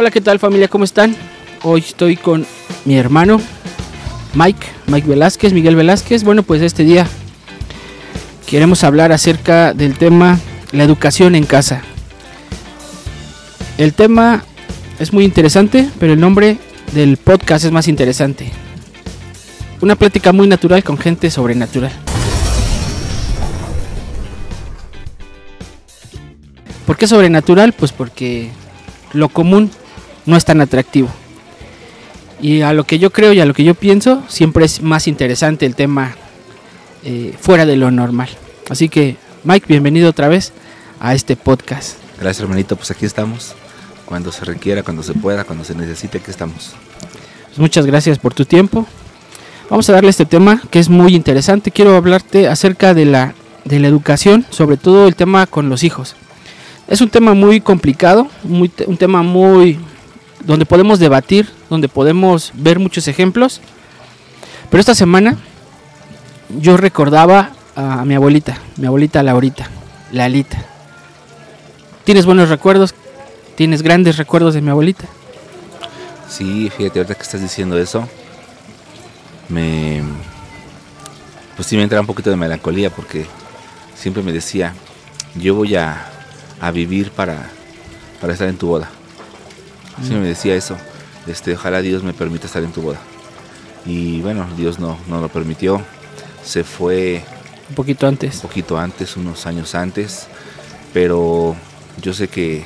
Hola, ¿qué tal familia? ¿Cómo están? Hoy estoy con mi hermano Mike, Mike Velázquez, Miguel Velázquez. Bueno, pues este día queremos hablar acerca del tema la educación en casa. El tema es muy interesante, pero el nombre del podcast es más interesante. Una plática muy natural con gente sobrenatural. ¿Por qué sobrenatural? Pues porque lo común no es tan atractivo. Y a lo que yo creo y a lo que yo pienso, siempre es más interesante el tema eh, fuera de lo normal. Así que, Mike, bienvenido otra vez a este podcast. Gracias, hermanito. Pues aquí estamos. Cuando se requiera, cuando se pueda, cuando se necesite, aquí estamos. Pues muchas gracias por tu tiempo. Vamos a darle este tema que es muy interesante. Quiero hablarte acerca de la, de la educación, sobre todo el tema con los hijos. Es un tema muy complicado, muy, un tema muy donde podemos debatir, donde podemos ver muchos ejemplos. Pero esta semana yo recordaba a mi abuelita, mi abuelita Laurita, Lalita. ¿Tienes buenos recuerdos? ¿Tienes grandes recuerdos de mi abuelita? Sí, fíjate, ahorita que estás diciendo eso, me. Pues sí, me entra un poquito de melancolía porque siempre me decía: Yo voy a, a vivir para, para estar en tu boda. Siempre me decía eso. Este, ojalá Dios me permita estar en tu boda. Y bueno, Dios no, no lo permitió. Se fue Un poquito antes. un poquito antes, unos años antes, pero yo sé que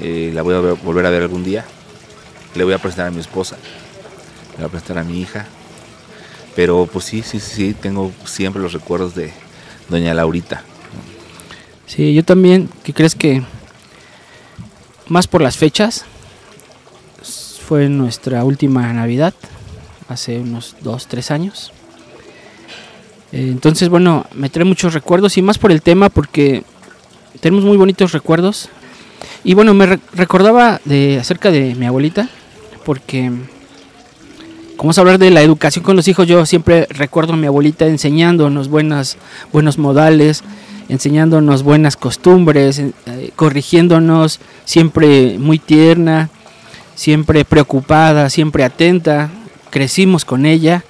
eh, la voy a ver- volver a ver algún día. Le voy a presentar a mi esposa, le voy a presentar a mi hija. Pero pues sí, sí, sí, sí, tengo siempre los recuerdos de doña Laurita. Sí, yo también, ¿qué crees que más por las fechas? Fue nuestra última Navidad, hace unos 2, 3 años. Eh, Entonces, bueno, me trae muchos recuerdos y más por el tema porque tenemos muy bonitos recuerdos. Y bueno, me re- recordaba de acerca de mi abuelita porque como a hablar de la educación con los hijos, yo siempre recuerdo a mi abuelita enseñándonos buenas buenos modales, enseñándonos buenas costumbres, eh, corrigiéndonos, siempre muy tierna, siempre preocupada, siempre atenta. Crecimos con ella,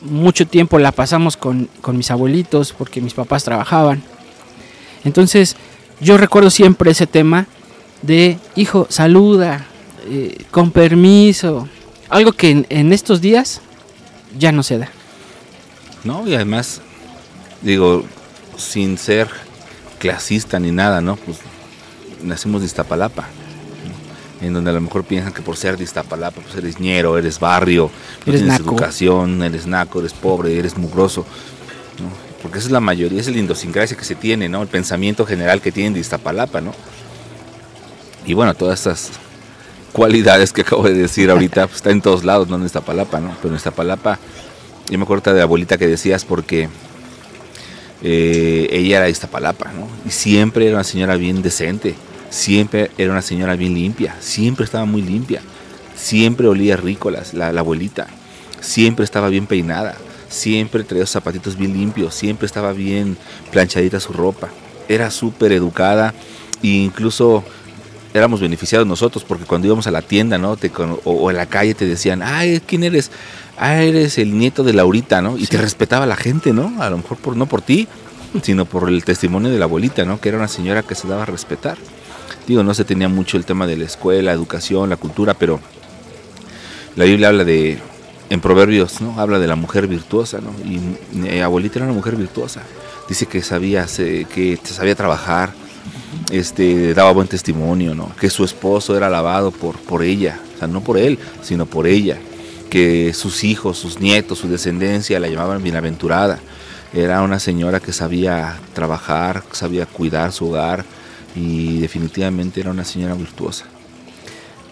mucho tiempo la pasamos con, con mis abuelitos porque mis papás trabajaban. Entonces yo recuerdo siempre ese tema de, hijo, saluda, eh, con permiso, algo que en, en estos días ya no se da. ¿no? Y además, digo, sin ser clasista ni nada, ¿no? Pues nacimos de Iztapalapa, ¿no? en donde a lo mejor piensan que por ser de Iztapalapa, pues eres ñero, eres barrio, no Eres tienes naco. educación, eres naco, eres pobre, eres mugroso, ¿no? Porque esa es la mayoría, esa es la idiosincrasia que se tiene, ¿no? El pensamiento general que tienen de Iztapalapa, ¿no? Y bueno, todas estas cualidades que acabo de decir ahorita, pues está en todos lados, no en Iztapalapa, ¿no? Pero en Iztapalapa, yo me acuerdo de la abuelita que decías porque eh, ella era de Iztapalapa, ¿no? Y siempre era una señora bien decente, siempre era una señora bien limpia, siempre estaba muy limpia, siempre olía rico la, la, abuelita, siempre estaba bien peinada, siempre traía zapatitos bien limpios, siempre estaba bien planchadita su ropa, era súper educada e incluso éramos beneficiados nosotros porque cuando íbamos a la tienda, ¿no? Te o, o en la calle te decían, ay, ¿quién eres? Ah, eres el nieto de Laurita, ¿no? Y Sí. te respetaba la gente, ¿no? A lo mejor por, no por ti, sino por el testimonio de la abuelita, ¿no? Que era una señora que se daba a respetar. Digo, no se tenía mucho el tema de la escuela, educación, la cultura, pero la Biblia habla de, en Proverbios, ¿no? Habla de la mujer virtuosa, ¿no? Y mi abuelita era una mujer virtuosa. Dice que sabía, que sabía trabajar, este, daba buen testimonio, ¿no? Que su esposo era alabado por, por ella, o sea, no por él, sino por ella. Que sus hijos, sus nietos, su descendencia la llamaban bienaventurada. Era una señora que sabía trabajar, sabía cuidar su hogar y definitivamente era una señora virtuosa.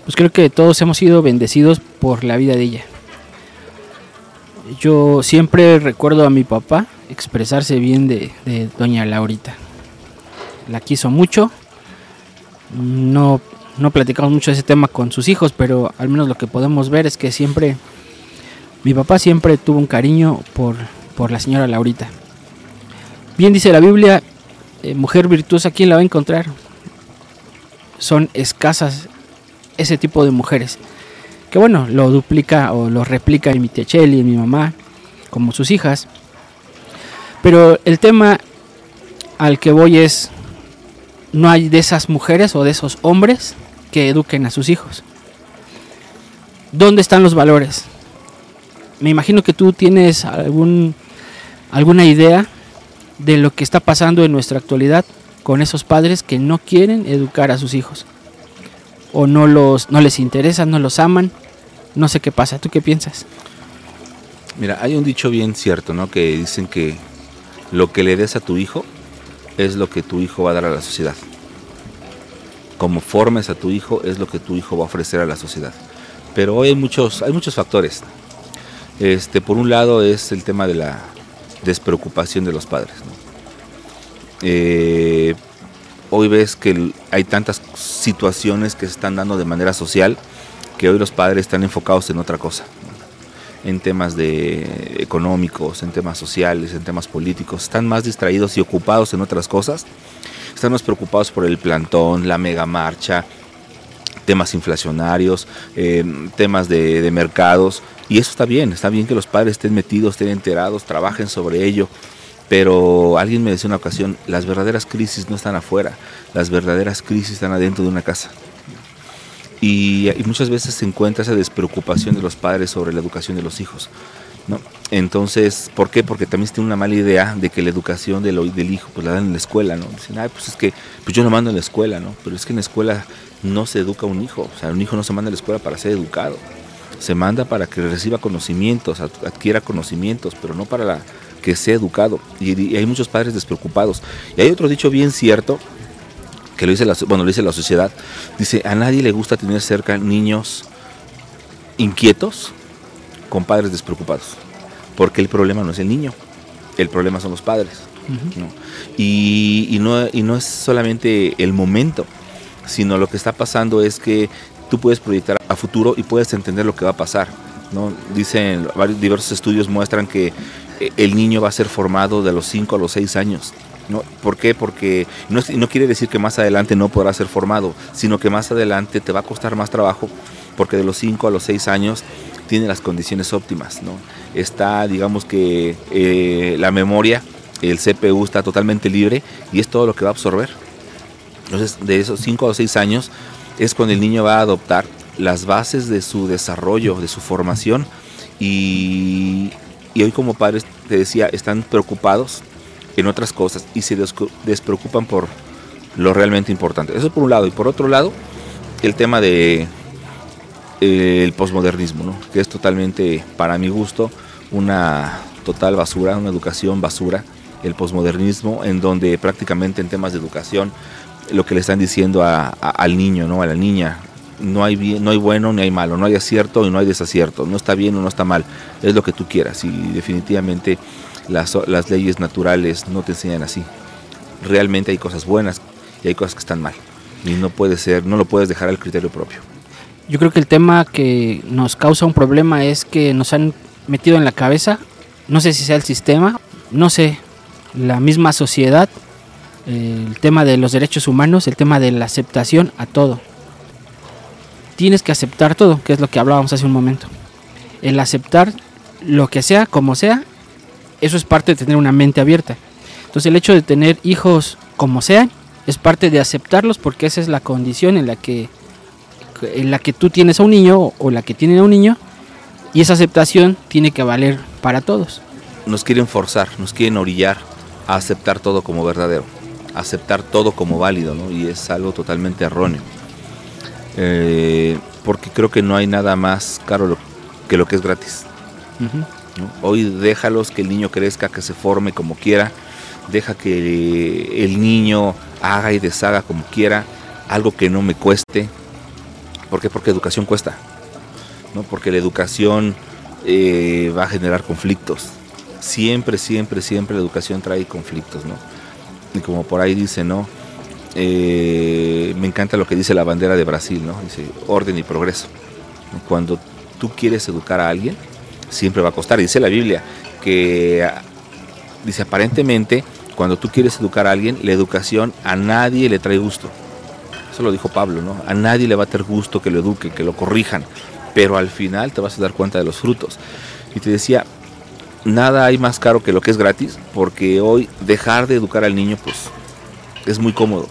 Pues creo que todos hemos sido bendecidos por la vida de ella. Yo siempre recuerdo a mi papá expresarse bien de, de doña Laurita. La quiso mucho. No, no platicamos mucho ese tema con sus hijos, pero al menos lo que podemos ver es que siempre, mi papá siempre tuvo un cariño por, por la señora Laurita. Bien dice la Biblia, eh, mujer virtuosa, ¿quién la va a encontrar? Son escasas ese tipo de mujeres. Que bueno, lo duplica o lo replica en mi tía Cheli, en mi mamá, como sus hijas. Pero el tema al que voy es, no hay de esas mujeres o de esos hombres que eduquen a sus hijos. ¿Dónde están los valores? Me imagino que tú tienes algún, alguna idea de lo que está pasando en nuestra actualidad con esos padres que no quieren educar a sus hijos. O no, los, no les interesa, no los aman. No sé qué pasa. ¿Tú qué piensas? Mira, hay un dicho bien cierto, ¿no? Que dicen que lo que le des a tu hijo es lo que tu hijo va a dar a la sociedad. Como formes a tu hijo es lo que tu hijo va a ofrecer a la sociedad. Pero hoy hay muchos, hay muchos factores. Este, por un lado es el tema de la despreocupación de los padres. Eh, hoy ves que hay tantas situaciones que se están dando de manera social que hoy los padres están enfocados en otra cosa, en temas de económicos, en temas sociales, en temas políticos, están más distraídos y ocupados en otras cosas, están más preocupados por el plantón, la mega marcha, temas inflacionarios, eh, temas de, de mercados, y eso está bien, está bien que los padres estén metidos, estén enterados, trabajen sobre ello, pero alguien me decía una ocasión, las verdaderas crisis no están afuera, las verdaderas crisis están adentro de una casa. Y, muchas veces se encuentra esa despreocupación de los padres sobre la educación de los hijos. ¿no? Entonces, ¿por qué? Porque también tiene una mala idea de que la educación del, hijo pues la dan en la escuela, ¿no? Dicen, ay, pues es que pues yo lo mando en la escuela, ¿no? Pero es que en la escuela no se educa un hijo, o sea, un hijo no se manda a la escuela para ser educado, se manda para que reciba conocimientos, adquiera conocimientos, pero no para que sea educado. Y, hay muchos padres despreocupados. Y hay otro dicho bien cierto, que lo dice la, bueno, lo dice la sociedad. Dice, a nadie le gusta tener cerca niños inquietos con padres despreocupados. Porque el problema no es el niño, el problema son los padres. Y, no, y no es solamente el momento, sino lo que está pasando es que tú puedes proyectar a futuro y puedes entender lo que va a pasar. ¿no? Dicen, varios diversos estudios muestran que eh, el niño va a ser formado de los 5 a los 6 años. ¿No? ¿Por qué? Porque no, no, quiere decir que más adelante no podrá ser formado, sino que más adelante te va a costar más trabajo porque de los 5 a los 6 años tiene las condiciones óptimas. ¿no? Está, digamos que eh, la memoria, el CPU está totalmente libre y es todo lo que va a absorber. Entonces, de esos 5 a 6 años es cuando el niño va a adoptar las bases de su desarrollo, de su formación y, y hoy como padres, te decía, están preocupados en otras cosas y se despreocupan por lo realmente importante. Eso por un lado. Y por otro lado, el tema de eh, el posmodernismo, ¿no? que es totalmente, para mi gusto, una total basura, una educación basura, el posmodernismo, en donde prácticamente en temas de educación lo que le están diciendo al niño, ¿no? a la niña, no hay, bien, no hay bueno ni hay malo, no hay acierto y no hay desacierto, no está bien o no está mal, es lo que tú quieras y definitivamente las, las leyes naturales no te enseñan así. Realmente hay cosas buenas y hay cosas que están mal y no puede ser, no lo puedes dejar al criterio propio. Yo creo que el tema que nos causa un problema es que nos han metido en la cabeza, no sé si sea el sistema, no sé, la misma sociedad, el tema de los derechos humanos, el tema de la aceptación a todo tienes que aceptar todo, que es lo que hablábamos hace un momento. El aceptar lo que sea, como sea, eso es parte de tener una mente abierta. Entonces el hecho de tener hijos como sean es parte de aceptarlos porque esa es la condición en la que en la que tú tienes a un niño o la que tienen a un niño y esa aceptación tiene que valer para todos. Nos quieren forzar, nos quieren orillar a aceptar todo como verdadero, aceptar todo como válido, ¿no? Y es algo totalmente erróneo. Eh, porque creo que no hay nada más caro que lo que es gratis. Hoy déjalos que el niño crezca, que se forme como quiera, deja que el niño haga y deshaga como quiera, algo que no me cueste. ¿Por qué? Porque educación cuesta. ¿no? Porque la educación eh, va a generar conflictos. Siempre, siempre, siempre la educación trae conflictos, ¿no? Y como por ahí dice, ¿no? Eh, me encanta lo que dice la bandera de Brasil, ¿no? Dice orden y progreso. Cuando tú quieres educar a alguien, siempre va a costar. Dice la Biblia que, dice aparentemente, cuando tú quieres educar a alguien, la educación a nadie le trae gusto. Eso lo dijo Pablo, ¿no? A nadie le va a tener gusto que lo eduquen, que lo corrijan, pero al final te vas a dar cuenta de los frutos. Y te decía, nada hay más caro que lo que es gratis, porque hoy dejar de educar al niño, pues es muy cómodo.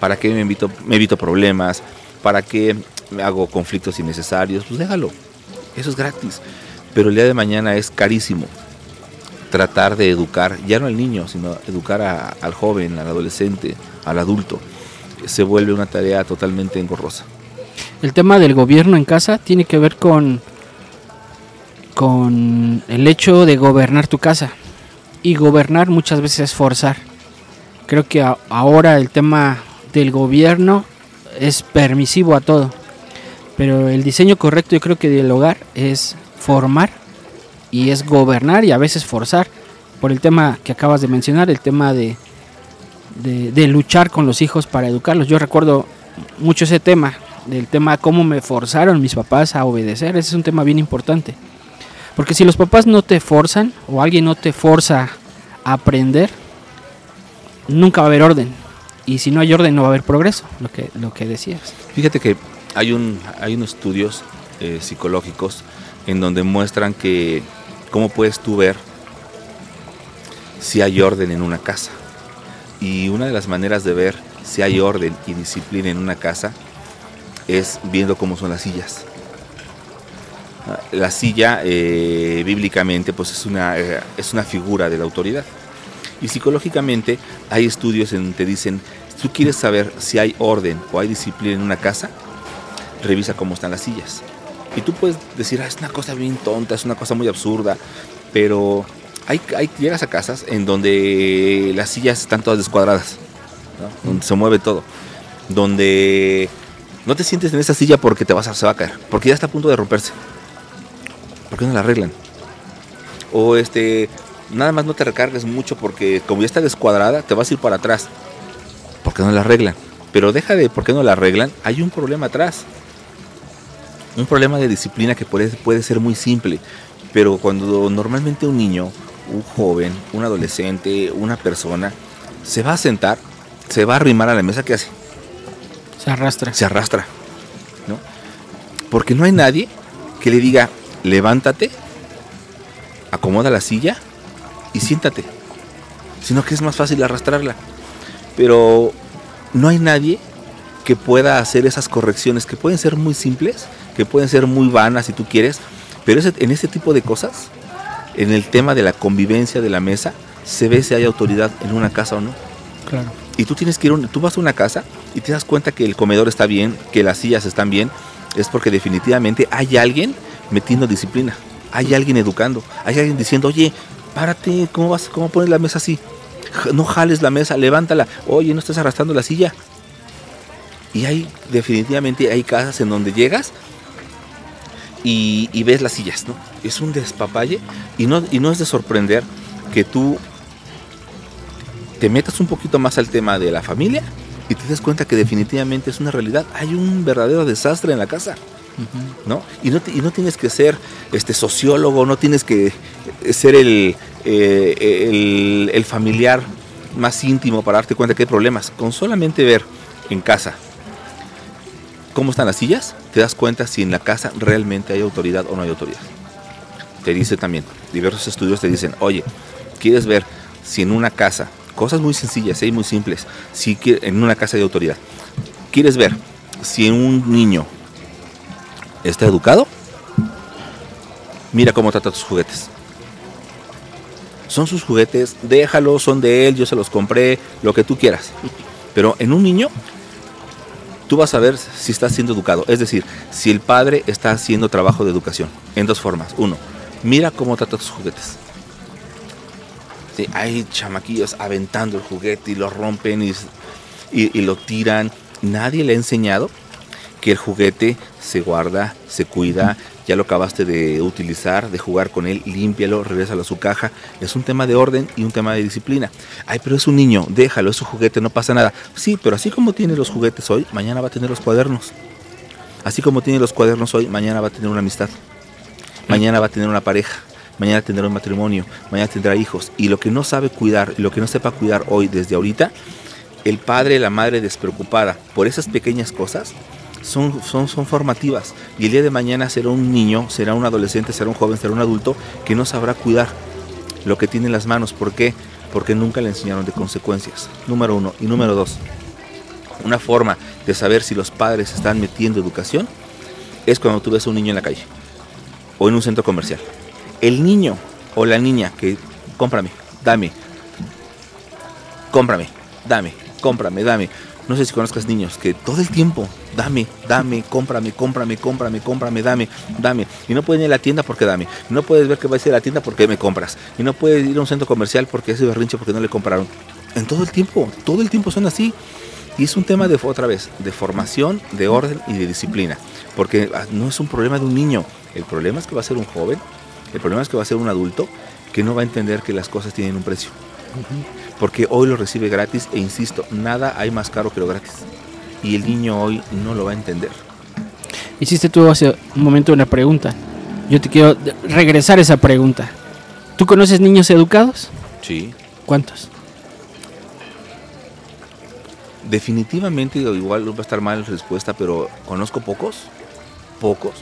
¿Para qué me evito, me evito problemas? ¿Para qué me hago conflictos innecesarios? Pues déjalo. Eso es gratis. Pero el día de mañana es carísimo tratar de educar, ya no al niño, sino educar al joven, al adolescente, al adulto. Se vuelve una tarea totalmente engorrosa. El tema del gobierno en casa tiene que ver con, con el hecho de gobernar tu casa. Y gobernar muchas veces es forzar. Creo que ahora el tema del gobierno es permisivo a todo. Pero el diseño correcto yo creo que del hogar es formar y es gobernar y a veces forzar por el tema que acabas de mencionar, el tema de, de, luchar con los hijos para educarlos. Yo recuerdo mucho ese tema, del tema cómo me forzaron mis papás a obedecer, ese es un tema bien importante. Porque si los papás no te forzan o alguien no te forza a aprender, nunca va a haber orden. Y si no hay orden no va a haber progreso, lo que, lo que decías. Fíjate que hay, un, hay unos estudios eh, psicológicos en donde muestran que cómo puedes tú ver si hay orden en una casa. Y una de las maneras de ver si hay orden y disciplina en una casa es viendo cómo son las sillas. La silla eh, bíblicamente pues es una, eh, es una figura de la autoridad. Y psicológicamente hay estudios en donde te dicen, si tú quieres saber si hay orden o hay disciplina en una casa, revisa cómo están las sillas. Y tú puedes decir, ah, es una cosa bien tonta, es una cosa muy absurda, pero hay, hay, llegas a casas en donde las sillas están todas descuadradas, donde se mueve todo, donde no te sientes en esa silla porque te vas a, se va a caer, porque ya está a punto de romperse. ¿Por qué no la arreglan? O este, nada más no te recargues mucho porque como ya está descuadrada, te vas a ir para atrás. ¿Por qué no la arreglan? Pero deja de por qué no la arreglan, hay un problema atrás. Un problema de disciplina que puede, puede ser muy simple, pero cuando normalmente un niño, un joven, un adolescente, una persona, se va a sentar, se va a arrimar a la mesa, ¿qué hace? Se arrastra. Se arrastra, ¿no? Porque no hay nadie que le diga, levántate, acomoda la silla y siéntate. Sino que es más fácil arrastrarla. Pero no hay nadie que pueda hacer esas correcciones que pueden ser muy simples, que pueden ser muy vanas si tú quieres, pero en ese tipo de cosas, en el tema de la convivencia de la mesa, se ve si hay autoridad en una casa o no. Claro. Y tú tienes que ir, tú vas a una casa y te das cuenta que el comedor está bien, que las sillas están bien, es porque definitivamente hay alguien metiendo disciplina, hay alguien educando, hay alguien diciendo, oye, párate, ¿cómo vas, cómo pones la mesa así? No jales la mesa, levántala, oye, no estás arrastrando la silla. Y hay, definitivamente, hay casas en donde llegas y, ves las sillas, ¿no? Es un despapalle y no, y no es de sorprender que tú te metas un poquito más al tema de la familia y te des cuenta que definitivamente es una realidad. Hay un verdadero desastre en la casa. ¿no? Y, ¿no? y no tienes que ser este sociólogo, no tienes que ser el, eh, el, el, familiar más íntimo para darte cuenta que hay problemas. Con solamente ver en casa cómo están las sillas, te das cuenta si en la casa realmente hay autoridad o no hay autoridad. Te dice también, diversos estudios te dicen, oye, ¿quieres ver si en una casa, cosas muy sencillas y muy simples, si en una casa de autoridad, ¿quieres ver si un niño está educado? Mira cómo trata tus juguetes. Son sus juguetes, déjalos, son de él, yo se los compré, lo que tú quieras. Pero en un niño tú vas a ver si está siendo educado. Es decir, si el padre está haciendo trabajo de educación. En dos formas. Uno, mira cómo trata tus juguetes. hay chamaquillos aventando el juguete y lo rompen y, y lo tiran. Nadie le ha enseñado que el juguete se guarda, se cuida, ya lo acabaste de utilizar, de jugar con él, límpialo, regrésalo a su caja. Es un tema de orden y un tema de disciplina. Ay, pero es un niño, déjalo, es su juguete, no pasa nada. Sí, pero así como tiene los juguetes hoy, mañana va a tener los cuadernos. Así como tiene los cuadernos hoy, mañana va a tener una amistad. Mañana va a tener una pareja. Mañana tendrá un matrimonio. Mañana tendrá hijos. Y lo que no sabe cuidar, lo que no sepa cuidar hoy desde ahorita, el padre, la madre despreocupada por esas pequeñas cosas, son, son, son formativas. Y el día de mañana será un niño, será un adolescente, será un joven, será un adulto que no sabrá cuidar lo que tiene en las manos. ¿Por qué? Porque nunca le enseñaron de consecuencias. Número uno. Y número dos, una forma de saber si los padres están metiendo educación es cuando tú ves a un niño en la calle o en un centro comercial. El niño o la niña que cómprame, dame, cómprame, dame, cómprame, dame. No sé si conozcas niños que todo el tiempo, dame, dame, cómprame, cómprame, cómprame, cómprame, dame, dame. Y no pueden ir a la tienda porque dame. No puedes ver que va a ir a la tienda porque me compras. Y no puedes ir a un centro comercial porque ese berrinche porque no le compraron. En todo el tiempo, todo el tiempo son así. Y es un tema de, otra vez, de formación, de orden y de disciplina. Porque ah, no es un problema de un niño. El problema es que va a ser un joven, el problema es que va a ser un adulto que no va a entender que las cosas tienen un precio. Porque hoy lo recibe gratis e insisto, nada hay más caro que lo gratis. Y el niño hoy no lo va a entender. Hiciste tú hace un momento una pregunta. Yo te quiero regresar esa pregunta. ¿Tú conoces niños educados? Sí. ¿Cuántos? Definitivamente, igual va a estar mal la respuesta, pero conozco pocos, pocos,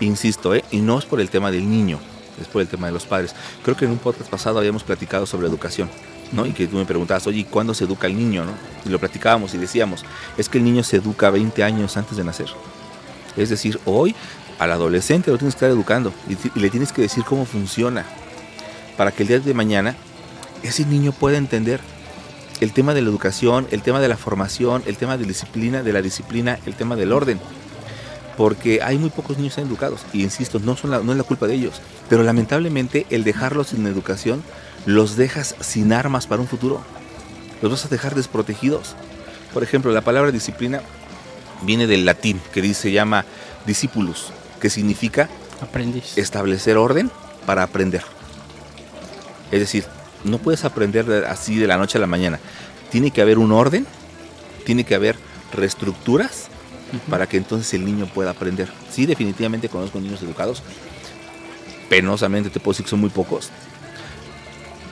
insisto, ¿eh? y no es por el tema del niño, es por el tema de los padres. Creo que en un podcast pasado habíamos platicado sobre educación, ¿no? Y que tú me preguntabas, oye, ¿cuándo se educa el niño? Y lo platicábamos y decíamos, es que el niño se educa 20 años antes de nacer. Es decir, hoy al adolescente lo tienes que estar educando y, le tienes que decir cómo funciona para que el día de mañana ese niño pueda entender el tema de la educación, el tema de la formación, el tema de disciplina, de la disciplina, el tema del orden. Porque hay muy pocos niños educados. Y insisto, no, no es la culpa de ellos. Pero lamentablemente el dejarlos sin educación los dejas sin armas para un futuro. Los vas a dejar desprotegidos. Por ejemplo, la palabra disciplina viene del latín, que dice, se llama discipulus, que significa Aprendiz. establecer orden para aprender. Es decir, no puedes aprender así de la noche a la mañana. Tiene que haber un orden, tiene que haber reestructuras para que entonces el niño pueda aprender. Sí, definitivamente conozco niños educados. Penosamente te puedo decir que son muy pocos.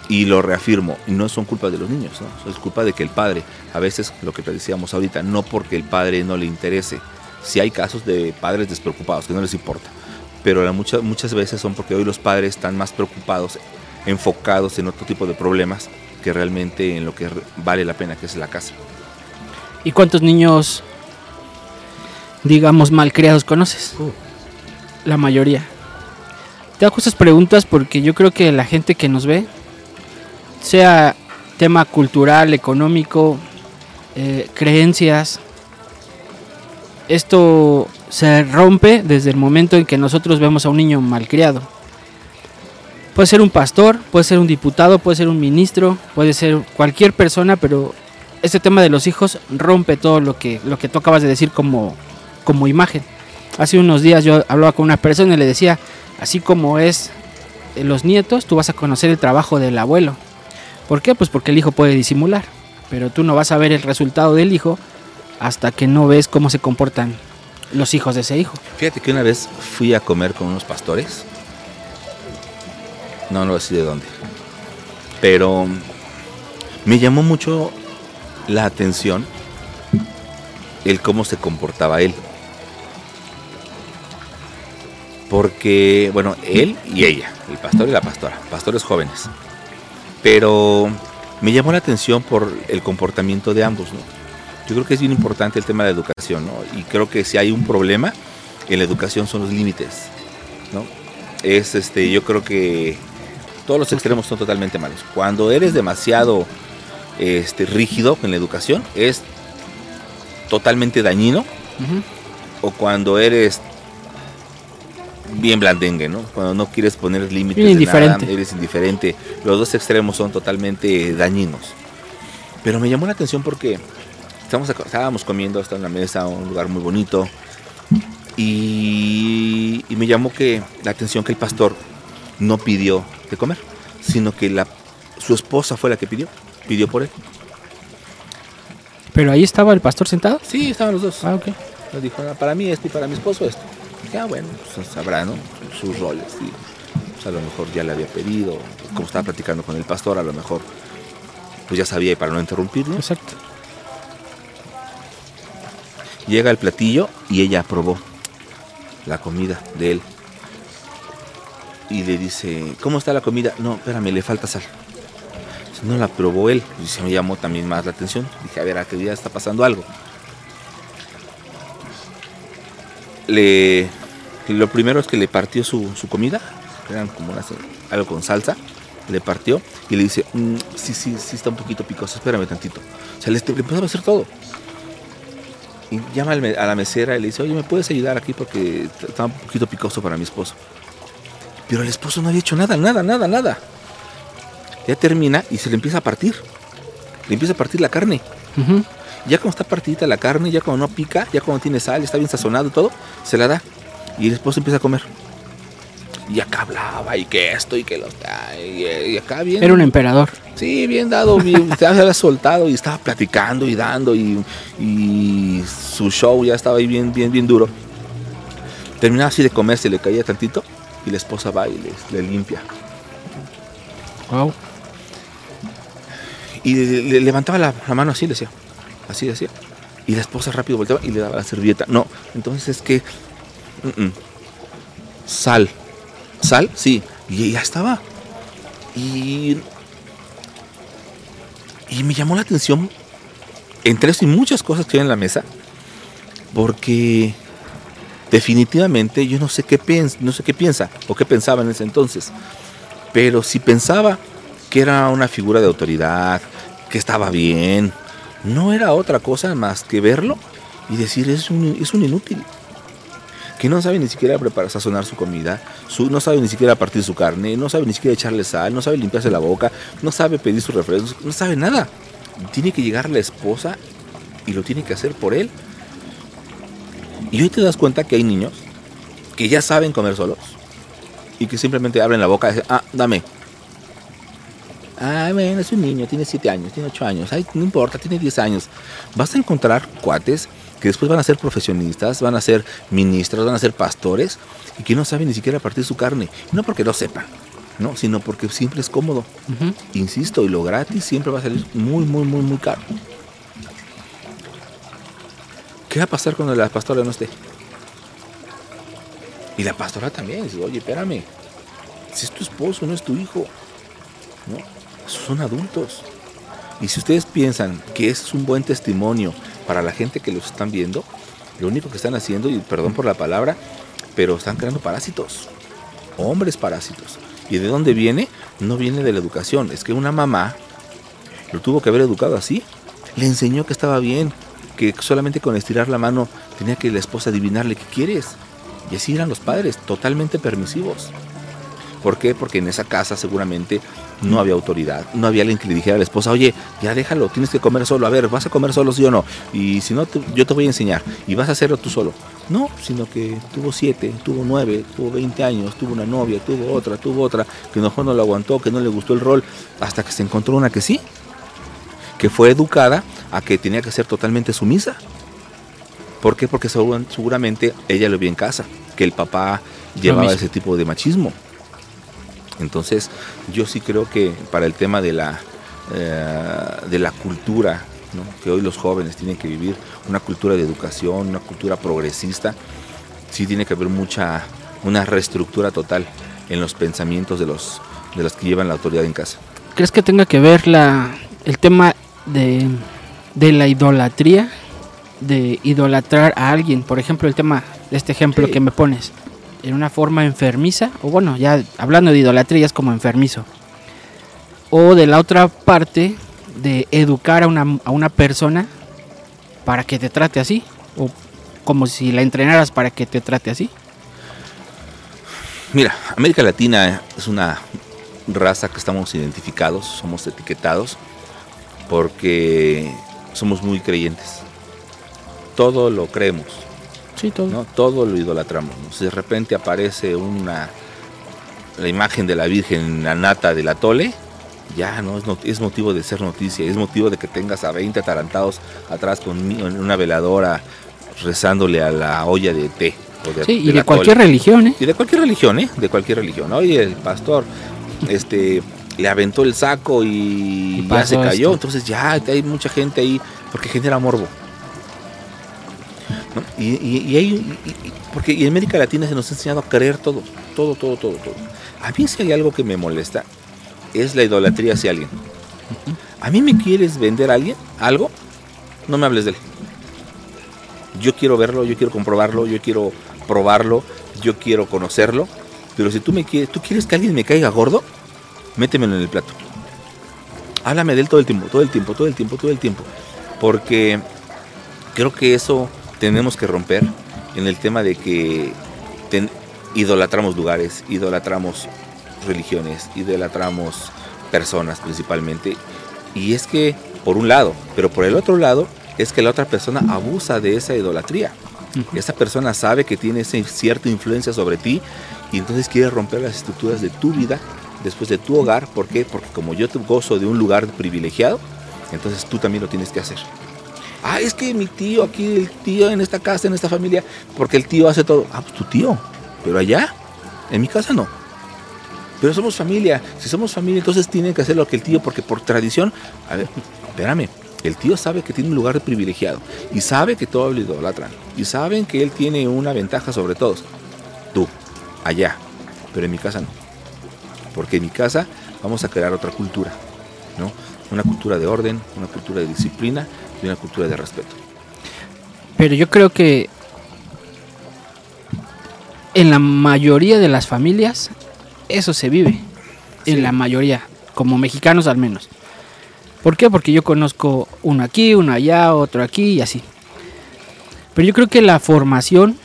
Y lo reafirmo, no son culpa de los niños, ¿no? es culpa de que el padre, a veces lo que te decíamos ahorita, no porque el padre no le interese. Si hay casos de padres despreocupados, que no les importa. Pero muchas, muchas veces son porque hoy los padres están más preocupados enfocados en otro tipo de problemas que realmente en lo que vale la pena, que es la casa. ¿Y cuántos niños, digamos, malcriados conoces? Uh. La mayoría. Te hago estas preguntas porque yo creo que la gente que nos ve, sea tema cultural, económico, eh, creencias, esto se rompe desde el momento en que nosotros vemos a un niño malcriado Puede ser un pastor, puede ser un diputado, puede ser un ministro, puede ser cualquier persona, pero este tema de los hijos rompe todo lo que, lo que tú acabas de decir como, como imagen. Hace unos días yo hablaba con una persona y le decía, así como es los nietos, tú vas a conocer el trabajo del abuelo. ¿Por qué? Pues porque el hijo puede disimular, pero tú no vas a ver el resultado del hijo hasta que no ves cómo se comportan los hijos de ese hijo. Fíjate que una vez fui a comer con unos pastores no, no sé de dónde. Pero me llamó mucho la atención el cómo se comportaba él. Porque, bueno, él y ella, el pastor y la pastora, pastores jóvenes. Pero me llamó la atención por el comportamiento de ambos, ¿no? Yo creo que es bien importante el tema de la educación, ¿no? Y creo que si hay un problema en la educación son los límites, ¿no? Es este, yo creo que todos los extremos son totalmente malos. Cuando eres demasiado este, rígido en la educación, es totalmente dañino. O cuando eres bien blandengue, ¿no? Cuando no quieres poner límites de nada, eres indiferente. Los dos extremos son totalmente dañinos. Pero me llamó la atención porque estamos, estábamos comiendo hasta en la mesa, un lugar muy bonito. Y, y me llamó que la atención que el pastor no pidió de comer, sino que la, su esposa fue la que pidió, pidió por él. ¿Pero ahí estaba el pastor sentado? Sí, estaban los dos. Ah, ok. Nos dijo, ah, para mí esto y para mi esposo esto. Ya, bueno, pues sabrá, ¿no? Sus roles. Y, pues, a lo mejor ya le había pedido, como estaba platicando con el pastor, a lo mejor pues ya sabía y para no interrumpirlo. Exacto. Llega el platillo y ella probó la comida de él. Y le dice, ¿cómo está la comida? No, espérame, le falta sal. No la probó él. Y se me llamó también más la atención. Dije, a ver, a qué día está pasando algo. Le, lo primero es que le partió su, su comida. Eran como algo con salsa. Le partió y le dice, "Mm, sí, sí, sí está un poquito picoso, espérame tantito. O sea, le, le empezó a hacer todo. Y llama a la mesera y le dice, oye, ¿me puedes ayudar aquí? Porque está un poquito picoso para mi esposo. Pero el esposo no había hecho nada, nada, nada, nada. Ya termina y se le empieza a partir. Le empieza a partir la carne. Ya como está partidita la carne, ya cuando no pica, ya cuando tiene sal, está bien sazonado y todo, se la da. Y el esposo empieza a comer. Y acá hablaba y que esto y que lo... Y, y acá bien... Era un emperador. Sí, bien dado, bien, se había soltado y estaba platicando y dando y, y su show ya estaba ahí bien, bien, bien duro. Terminaba así de comer, se le caía tantito y la esposa va y le, le limpia. Wow. Y le, le levantaba la, la mano así, le decía, así decía. Y la esposa rápido volteaba y le daba la servilleta. No, entonces es que... Sal. Sal, sí. Y ya estaba. Y... Y me llamó la atención, entre eso y muchas cosas que hay en la mesa, porque definitivamente yo no sé qué piensa, no sé qué piensa o qué pensaba en ese entonces. Pero si pensaba que era una figura de autoridad, que estaba bien, no era otra cosa más que verlo y decir es un, es un inútil. Que no sabe ni siquiera preparar, sazonar su comida, su- no sabe ni siquiera partir su carne, no sabe ni siquiera echarle sal, no sabe limpiarse la boca, no sabe pedir sus refrescos, no sabe nada. Tiene que llegar la esposa y lo tiene que hacer por él. Y hoy te das cuenta que hay niños que ya saben comer solos y que simplemente abren la boca y dicen, ah, dame. Ah, bueno, es un niño, tiene 7 años, tiene 8 años, ay, no importa, tiene 10 años. Vas a encontrar cuates que después van a ser profesionistas, van a ser ministros, van a ser pastores y que no saben ni siquiera partir su carne. No porque no sepan, no, sino porque siempre es cómodo. Insisto, y lo gratis siempre va a salir muy, muy, muy, muy caro. ¿Qué va a pasar cuando la pastora no esté? Y la pastora también dice, oye, espérame, si es tu esposo, no es tu hijo. ¿no? Son adultos. Y si ustedes piensan que es un buen testimonio para la gente que los están viendo, lo único que están haciendo, y perdón por la palabra, pero están creando parásitos. Hombres parásitos. ¿Y de dónde viene? No viene de la educación. Es que una mamá lo tuvo que haber educado así. Le enseñó que estaba bien, que solamente con estirar la mano tenía que la esposa adivinarle qué quieres. Y así eran los padres, totalmente permisivos. ¿Por qué? Porque en esa casa seguramente no había autoridad, no había alguien que le dijera a la esposa, oye, ya déjalo, tienes que comer solo, a ver, vas a comer solo, sí o no, y si no, te- yo te voy a enseñar, y vas a hacerlo tú solo. No, sino que tuvo siete, tuvo nueve, tuvo 20 años, tuvo una novia, tuvo otra, tuvo otra, que mejor no lo aguantó, que no le gustó el rol, hasta que se encontró una que sí, que fue educada a que tenía que ser totalmente sumisa. ¿Por qué? Porque segura- seguramente ella lo vio en casa, que el papá llevaba ese tipo de machismo. Entonces, yo sí creo que para el tema de la, eh, de la cultura, ¿no? que hoy los jóvenes tienen que vivir, una cultura de educación, una cultura progresista, sí tiene que haber mucha, una reestructura total en los pensamientos de los, de los que llevan la autoridad en casa. ¿Crees que tenga que ver la, el tema de, de la idolatría? De idolatrar a alguien. Por ejemplo, el tema de este ejemplo Sí. que me pones. En una forma enfermiza. O bueno, ya hablando de idolatría es como enfermizo. O de la otra parte de educar a una, a una persona para que te trate así. O como si la entrenaras para que te trate así. Mira, América Latina es una raza que estamos identificados, somos etiquetados, porque somos muy creyentes. Todo lo creemos, Sí, todo. ¿no? Todo lo idolatramos. ¿no? Si de repente aparece una la imagen de la Virgen en la nata del atole, ya no es, not- es motivo de ser noticia, es motivo de que tengas a 20 atarantados atrás con una veladora rezándole a la olla de té. o de- Sí, y de cualquier religión, ¿eh? Y de cualquier religión, ¿eh? De cualquier religión. Oye, el pastor este, le aventó el saco y, Y ya se cayó. esto. Entonces ya hay mucha gente ahí porque genera morbo. ¿No? Y, y, y hay, y- y- porque y en América Latina se nos ha enseñado a creer todo, todo, todo, todo, todo. A mí si hay algo que me molesta, es la idolatría hacia alguien. A mí me quieres vender a alguien algo, no me hables de él. Yo quiero verlo, yo quiero comprobarlo, yo quiero probarlo, yo quiero conocerlo. Pero si tú me quieres, tú quieres que alguien me caiga gordo, métemelo en el plato. Háblame de él todo el tiempo, todo el tiempo, todo el tiempo, todo el tiempo. Porque creo que eso tenemos que romper en el tema de que ten- idolatramos lugares, idolatramos religiones, idolatramos personas principalmente. Y es que, por un lado, pero por el otro lado, es que la otra persona abusa de esa idolatría. Esa persona sabe que tiene esa cierta influencia sobre ti y entonces quiere romper las estructuras de tu vida, después de tu hogar. ¿Por qué? Porque como yo te gozo de un lugar privilegiado, entonces tú también lo tienes que hacer. Ah, es que mi tío aquí, el tío en esta casa, en esta familia, porque el tío hace todo. Ah, pues tu tío, pero allá, en mi casa no. Pero somos familia. Si somos familia, entonces tienen que hacer lo que el tío, porque por tradición, a ver, espérame, el tío sabe que tiene un lugar privilegiado y sabe que todos lo idolatran y saben que él tiene una ventaja sobre todos. Tú, allá, pero en mi casa no. Porque en mi casa vamos a crear otra cultura, ¿no? Una cultura de orden, una cultura de disciplina y una cultura de respeto. Pero yo creo que en la mayoría de las familias eso se vive. En la mayoría, como mexicanos al menos. ¿Por qué? Porque yo conozco uno aquí, uno allá, otro aquí y así. Pero yo creo que la formación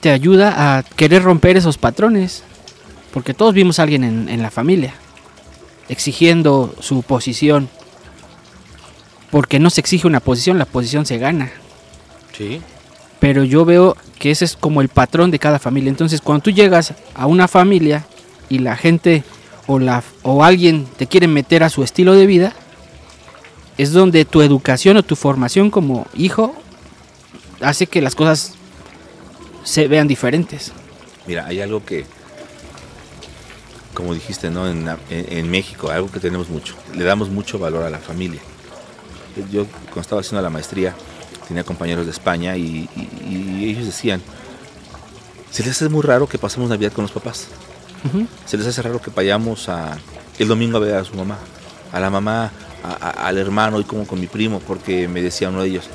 te ayuda a querer romper esos patrones. Porque todos vimos a alguien en, en la familia exigiendo su posición. Porque no se exige una posición, la posición se gana Sí. pero yo veo que ese es como el patrón de cada familia. Entonces, cuando tú llegas a una familia y la gente o la o alguien te quiere meter a su estilo de vida, es donde tu educación o tu formación como hijo hace que las cosas se vean diferentes. Mira, hay algo que, como dijiste, ¿no? En, en- en México, algo que tenemos mucho. Le damos mucho valor a la familia. Yo, cuando estaba haciendo la maestría, tenía compañeros de España y, y- y ellos decían, se les hace muy raro que pasemos Navidad con los papás. Se les hace raro que vayamos a, el domingo a ver a su mamá, a la mamá, a- a- al hermano y como con mi primo, porque me decía uno de ellos,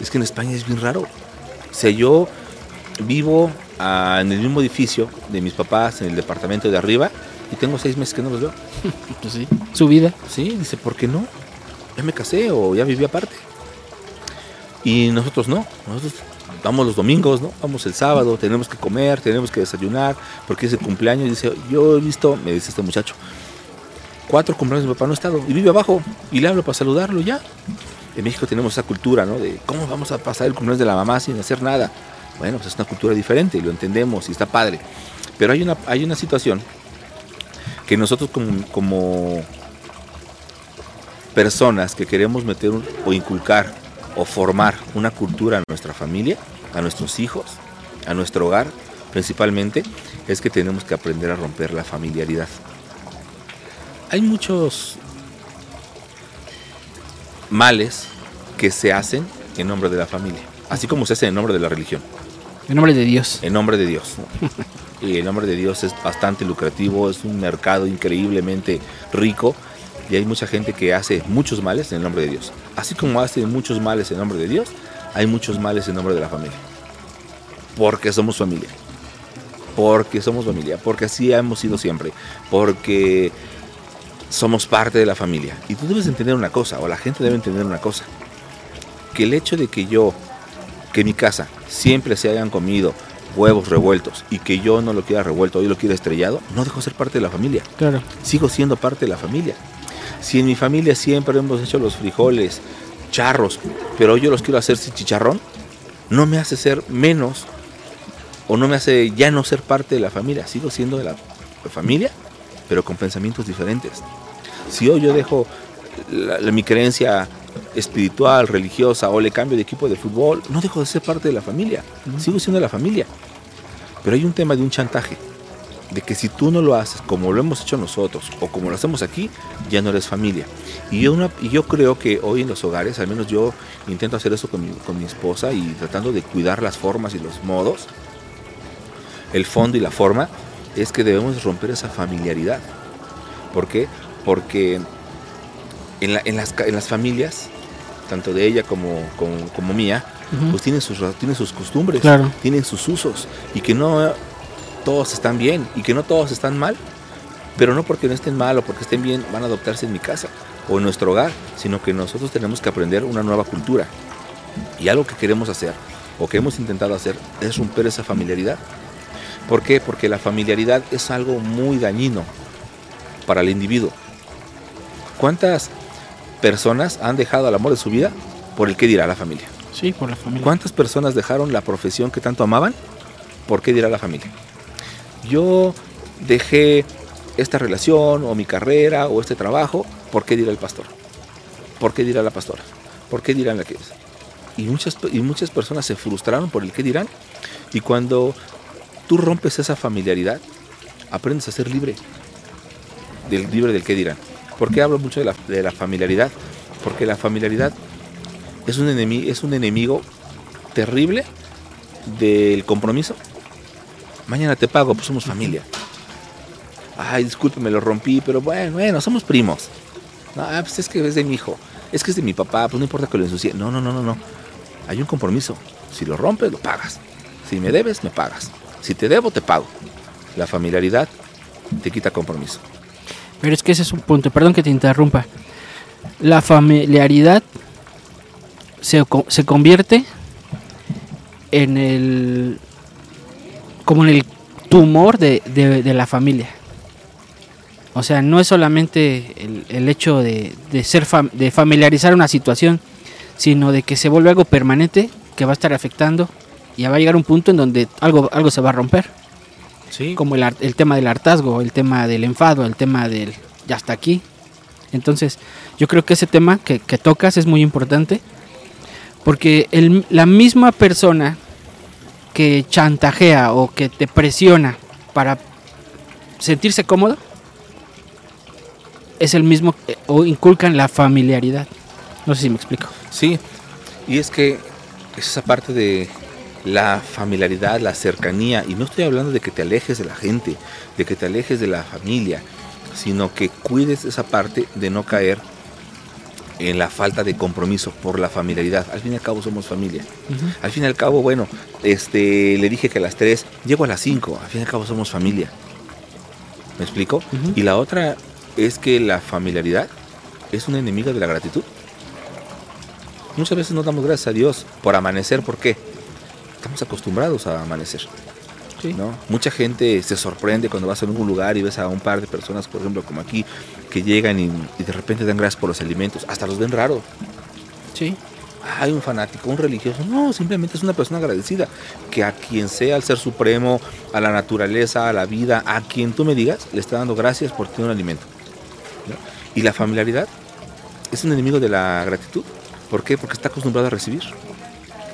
es que en España es bien raro. O sea, yo vivo ah, en el mismo edificio de mis papás, en el departamento de arriba, y tengo seis meses que no los veo. Pues sí, su vida. Sí, dice, ¿por qué no? Ya me casé o ya viví aparte. Y nosotros no, nosotros vamos los domingos, ¿no? Vamos el sábado, tenemos que comer, tenemos que desayunar, porque es el cumpleaños. Dice, yo he visto, me dice este muchacho, cuatro cumpleaños mi papá no ha estado, y vive abajo, y le hablo para saludarlo y ya. En México tenemos esa cultura, ¿no? De cómo vamos a pasar el cumpleaños de la mamá sin hacer nada. Bueno, pues es una cultura diferente, y lo entendemos y está padre. Pero hay una, hay una situación que nosotros como personas que queremos meter un- o inculcar o formar una cultura a nuestra familia, a nuestros hijos, a nuestro hogar, principalmente, es que tenemos que aprender a romper la familiaridad. Hay muchos males que se hacen en nombre de la familia, así como se hace en nombre de la religión En nombre de Dios. en nombre de Dios. Y el nombre de Dios es bastante lucrativo, es un mercado increíblemente rico y hay mucha gente que hace muchos males en el nombre de Dios. Así como hace muchos males en nombre de Dios, hay muchos males en nombre de la familia. Porque somos familia. Porque somos familia. Porque así hemos sido siempre. Porque somos parte de la familia. Y tú debes entender una cosa, o la gente debe entender una cosa. Que el hecho de que yo que en mi casa siempre se hayan comido huevos revueltos y que yo no lo quiera revuelto, yo lo quiera estrellado, no dejo de ser parte de la familia. Claro. Sigo siendo parte de la familia. Si en mi familia siempre hemos hecho los frijoles charros, pero yo los quiero hacer sin chicharrón, no me hace ser menos o no me hace ya no ser parte de la familia. Sigo siendo de la familia, pero con pensamientos diferentes. Si hoy yo dejo la- la- mi creencia espiritual, religiosa o le cambio de equipo de fútbol, no dejo de ser parte de la familia. Sigo siendo de la familia. Pero hay un tema de un chantaje. De que si tú no lo haces como lo hemos hecho nosotros o como lo hacemos aquí, ya no eres familia. Y yo, una, y yo creo que hoy en los hogares, al menos yo intento hacer eso con mi, con mi esposa y tratando de cuidar las formas y los modos, el fondo y la forma, es que debemos romper esa familiaridad. ¿Por qué? Porque en, la- en las, en las familias, tanto de ella como, como, como mía, pues tienen sus, tienen sus costumbres, Claro. tienen sus usos y que no todos están bien y que no todos están mal, pero no porque no estén mal o porque estén bien van a adoptarse en mi casa o en nuestro hogar, sino que nosotros tenemos que aprender una nueva cultura. Y algo que queremos hacer o que hemos intentado hacer es romper esa familiaridad. ¿Por qué? Porque la familiaridad es algo muy dañino para el individuo. ¿Cuántas personas han dejado el amor de su vida por el que dirá la familia? Sí, por la familia. ¿Cuántas personas dejaron la profesión que tanto amaban? ¿Por qué dirá la familia? Yo dejé esta relación o mi carrera o este trabajo, ¿por qué dirá el pastor? ¿Por qué dirá la pastora? ¿Por qué dirán la que es? Y muchas, y muchas personas se frustraron por el qué dirán. Y cuando tú rompes esa familiaridad, aprendes a ser libre. Del, libre del qué dirán. ¿Por qué hablo mucho de la, de la familiaridad? Porque la familiaridad es un, enemigo, es un enemigo terrible del compromiso. Mañana te pago, pues somos familia. Ay, discúlpeme, lo rompí, pero bueno, bueno, somos primos. No, ah, pues es que es de mi hijo, es que es de mi papá, pues no importa que lo ensucie. No, no, no, no, no. Hay un compromiso. Si lo rompes, lo pagas. Si me debes, me pagas. Si te debo, te pago. La familiaridad te quita compromiso. Pero es que ese es un punto, perdón que te interrumpa. La familiaridad se, se convierte en el. Como en el tumor de, de- de la familia. O sea, no es solamente el, el hecho de, de ser fam- de familiarizar una situación, sino de que se vuelve algo permanente que va a estar afectando y va a llegar un punto en donde algo, algo se va a romper Sí. como el, el tema del hartazgo, el tema del enfado, el tema del ya está aquí. Entonces, yo creo que ese tema que, que tocas es muy importante porque el- la misma persona que chantajea o que te presiona para sentirse cómodo es el mismo o inculcan la familiaridad. No sé si me explico. Sí, y es que es esa parte de la familiaridad, la cercanía, y no estoy hablando de que te alejes de la gente, de que te alejes de la familia, sino que cuides esa parte de no caer en la falta de compromiso por la familiaridad. Al fin y al cabo somos familia. Al fin y al cabo, bueno, este, le dije que a las 3, llego a las 5, al fin y al cabo somos familia. ¿Me explico? Ujú. Y la otra es que la familiaridad es una enemiga de la gratitud. Muchas veces no damos gracias a Dios por amanecer, ¿por qué? Estamos acostumbrados a amanecer. Sí. ¿no? Mucha gente se sorprende cuando vas a algún lugar y ves a un par de personas, por ejemplo, como aquí, que llegan y, y de repente dan gracias por los alimentos. Hasta los ven raro. Sí. Hay un fanático, un religioso. No, simplemente es una persona agradecida. Que a quien sea, al ser supremo, a la naturaleza, a la vida, a quien tú me digas, le está dando gracias por tener un alimento. ¿no? Y la familiaridad es un enemigo de la gratitud. ¿Por qué? Porque está acostumbrado a recibir.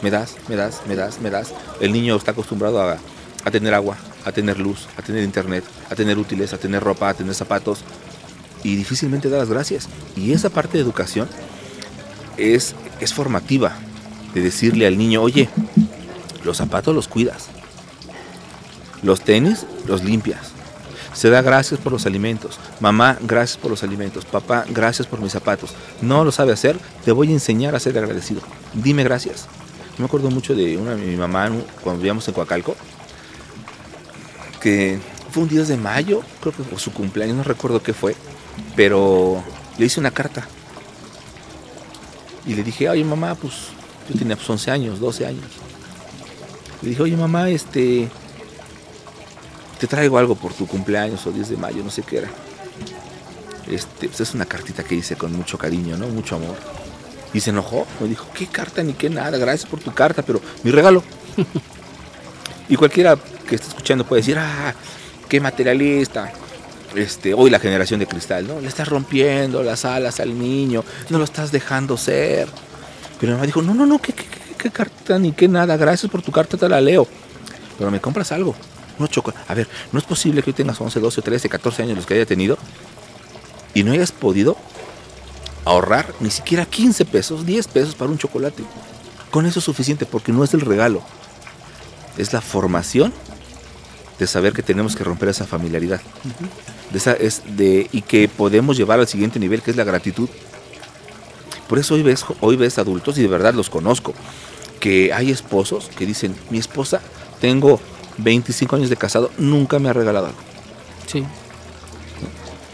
Me das, me das, me das, me das. El niño está acostumbrado a, a tener agua, a tener luz, a tener internet, a tener útiles, a tener ropa, a tener zapatos. Y difícilmente da las gracias. Y esa parte de educación es, es formativa. De decirle al niño, oye, los zapatos los cuidas. Los tenis los limpias. Se da gracias por los alimentos. Mamá, gracias por los alimentos. Papá, gracias por mis zapatos. No lo sabe hacer, te voy a enseñar a ser agradecido. Dime gracias. Me acuerdo mucho de una mi mamá cuando vivíamos en Coacalco, que fue un 10 de mayo, creo que fue su cumpleaños, no recuerdo qué fue, pero le hice una carta. Y le dije, oye mamá, pues yo tenía pues, 11 años, 12 años. Le dije, oye mamá, este, te traigo algo por tu cumpleaños o 10 de mayo, no sé qué era. Este, pues es una cartita que hice con mucho cariño, ¿no? Mucho amor. Y se enojó, me dijo, ¿qué carta ni qué nada? Gracias por tu carta, pero mi regalo. y cualquiera que esté escuchando puede decir, ah, qué materialista. Este, hoy la generación de cristal, ¿no? Le estás rompiendo las alas al niño, no lo estás dejando ser. Pero mi mamá dijo, no, no, no, ¿qué, carta ni qué nada? Gracias por tu carta, te la leo. Pero me compras algo. no chocolate. A ver, no es posible que hoy tengas 11, 12, 13, 14 años los que haya tenido y no hayas podido ahorrar ni siquiera 15 pesos, 10 pesos para un chocolate. Con eso es suficiente porque no es el regalo, es la formación de saber que tenemos que romper esa familiaridad. De esa, es de, y que podemos llevar al siguiente nivel, que es la gratitud. Por eso hoy ves, hoy ves adultos, y de verdad los conozco, que hay esposos que dicen, mi esposa, tengo 25 años de casado, nunca me ha regalado algo. Sí.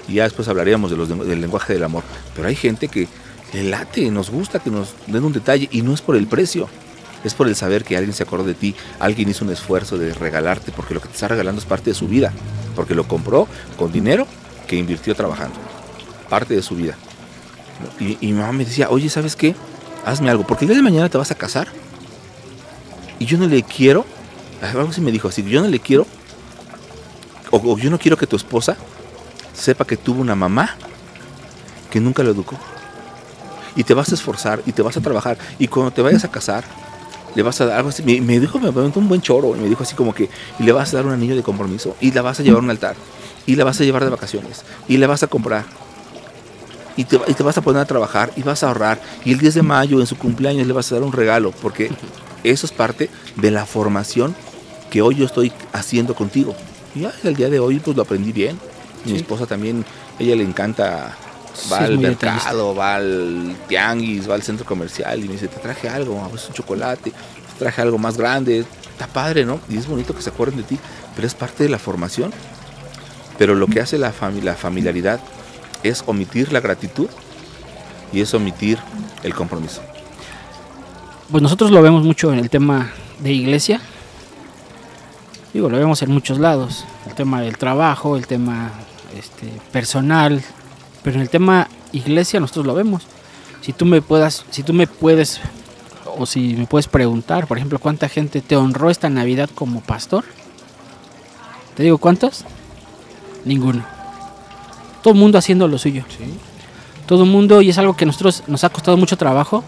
Y ya después hablaríamos de los, del lenguaje del amor. Pero hay gente que le late, nos gusta que nos den un detalle y no es por el precio es por el saber que alguien se acordó de ti, alguien hizo un esfuerzo de regalarte, porque lo que te está regalando es parte de su vida, porque lo compró con dinero que invirtió trabajando, parte de su vida. Y, mi mamá me decía, oye, ¿sabes qué? Hazme algo, porque el día de mañana te vas a casar y yo no le quiero, algo así me dijo así, yo no le quiero, o, o yo no quiero que tu esposa sepa que tuvo una mamá que nunca lo educó y te vas a esforzar y te vas a trabajar y cuando te vayas a casar le vas a dar algo así. Me, dijo, me preguntó un buen choro, y me dijo así como que, y le vas a dar un anillo de compromiso, y la vas a llevar a un altar, y la vas a llevar de vacaciones, y le vas a comprar, y te, y te, vas a poner a trabajar, y vas a ahorrar, y el 10 de mayo, en su cumpleaños, le vas a dar un regalo, porque eso es parte de la formación que hoy yo estoy haciendo contigo. Y ya, el día de hoy, pues lo aprendí bien. Mi esposa también, ella le encanta va al mercado, va al tianguis, va al centro comercial y me dice, te traje algo, a veces un chocolate, te traje algo más grande, está padre, ¿no? Y es bonito que se acuerden de ti, pero es parte de la formación. Pero lo que hace la, la familiaridad es omitir la gratitud y es omitir el compromiso. Pues nosotros lo vemos mucho en el tema de iglesia. Digo, lo vemos en muchos lados. El tema del trabajo, el tema este, personal, pero en el tema iglesia nosotros lo vemos. Si tú me puedas, si tú me puedes o si me puedes preguntar, por ejemplo, cuánta gente te honró esta Navidad como pastor. Te digo cuántos? Ninguno. Todo el mundo haciendo lo suyo. Todo el mundo y es algo que a nosotros nos ha costado mucho trabajo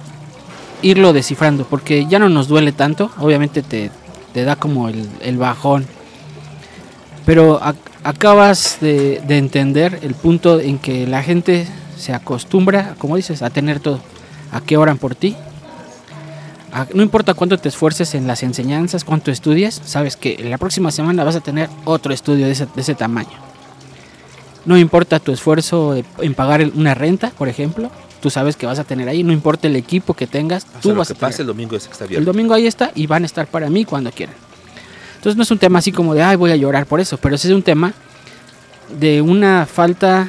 irlo descifrando, porque ya no nos duele tanto, obviamente te, te da como el, el bajón. Pero acabas de, entender el punto en que la gente se acostumbra, como dices, a tener todo. A qué oran por ti. no importa cuánto te esfuerces en las enseñanzas, cuánto estudies, sabes que la próxima semana vas a tener otro estudio de ese, tamaño. No importa tu esfuerzo en pagar una renta, por ejemplo, tú sabes que vas a tener ahí, no importa el equipo que tengas, tú vas que a pase el domingo es está El domingo ahí está y van a estar para mí cuando quieran. Entonces no es un tema así como de, ay, voy a llorar por eso, pero ese es un tema de una falta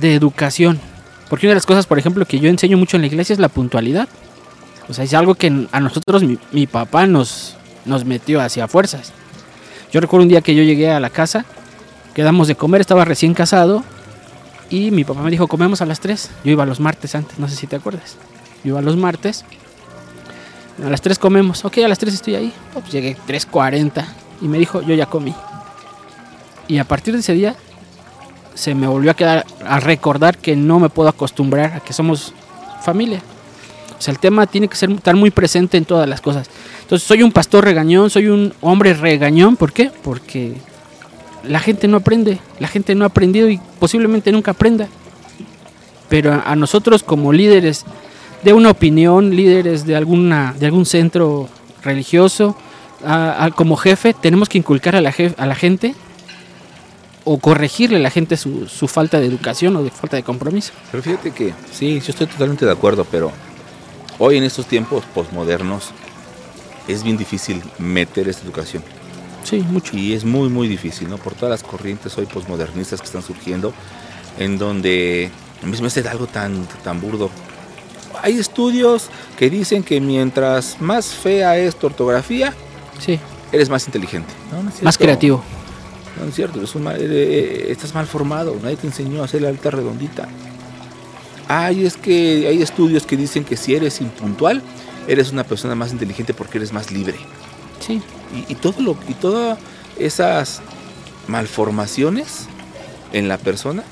de educación. Porque una de las cosas, por ejemplo, que yo enseño mucho en la iglesia es la puntualidad. O sea, es algo que a nosotros mi, papá nos, nos metió hacia fuerzas. Yo recuerdo un día que yo llegué a la casa, quedamos de comer, estaba recién casado y mi papá me dijo, comemos a las 3. Yo iba los martes antes, no sé si te acuerdas. Yo iba los martes a las 3 comemos. Ok, a las 3 estoy ahí. Pues llegué 3.40 y me dijo, yo ya comí. Y a partir de ese día se me volvió a quedar a recordar que no me puedo acostumbrar a que somos familia. O sea, el tema tiene que ser, estar muy presente en todas las cosas. Entonces, soy un pastor regañón, soy un hombre regañón. ¿Por qué? Porque la gente no aprende. La gente no ha aprendido y posiblemente nunca aprenda. Pero a nosotros como líderes de una opinión, líderes de, alguna, de algún centro religioso, como jefe, tenemos que inculcar a la, a la gente o corregirle a la gente su, falta de educación o de falta de compromiso. Pero fíjate que, sí, yo estoy totalmente de acuerdo, pero hoy en estos tiempos posmodernos es bien difícil meter esta educación. Sí, mucho. Y es muy, muy difícil, ¿no? Por todas las corrientes hoy posmodernistas que están surgiendo, en donde a mí me hace algo tan, tan burdo hay estudios que dicen que mientras más fea es tu ortografía, sí. eres más inteligente. más creativo. No es cierto, eh, estás mal formado, nadie te enseñó a hacer la alta redondita. Ay, es que hay estudios que dicen que si eres impuntual, eres una persona más inteligente porque eres más libre. Sí. Y, todo lo, y todas esas malformaciones en la persona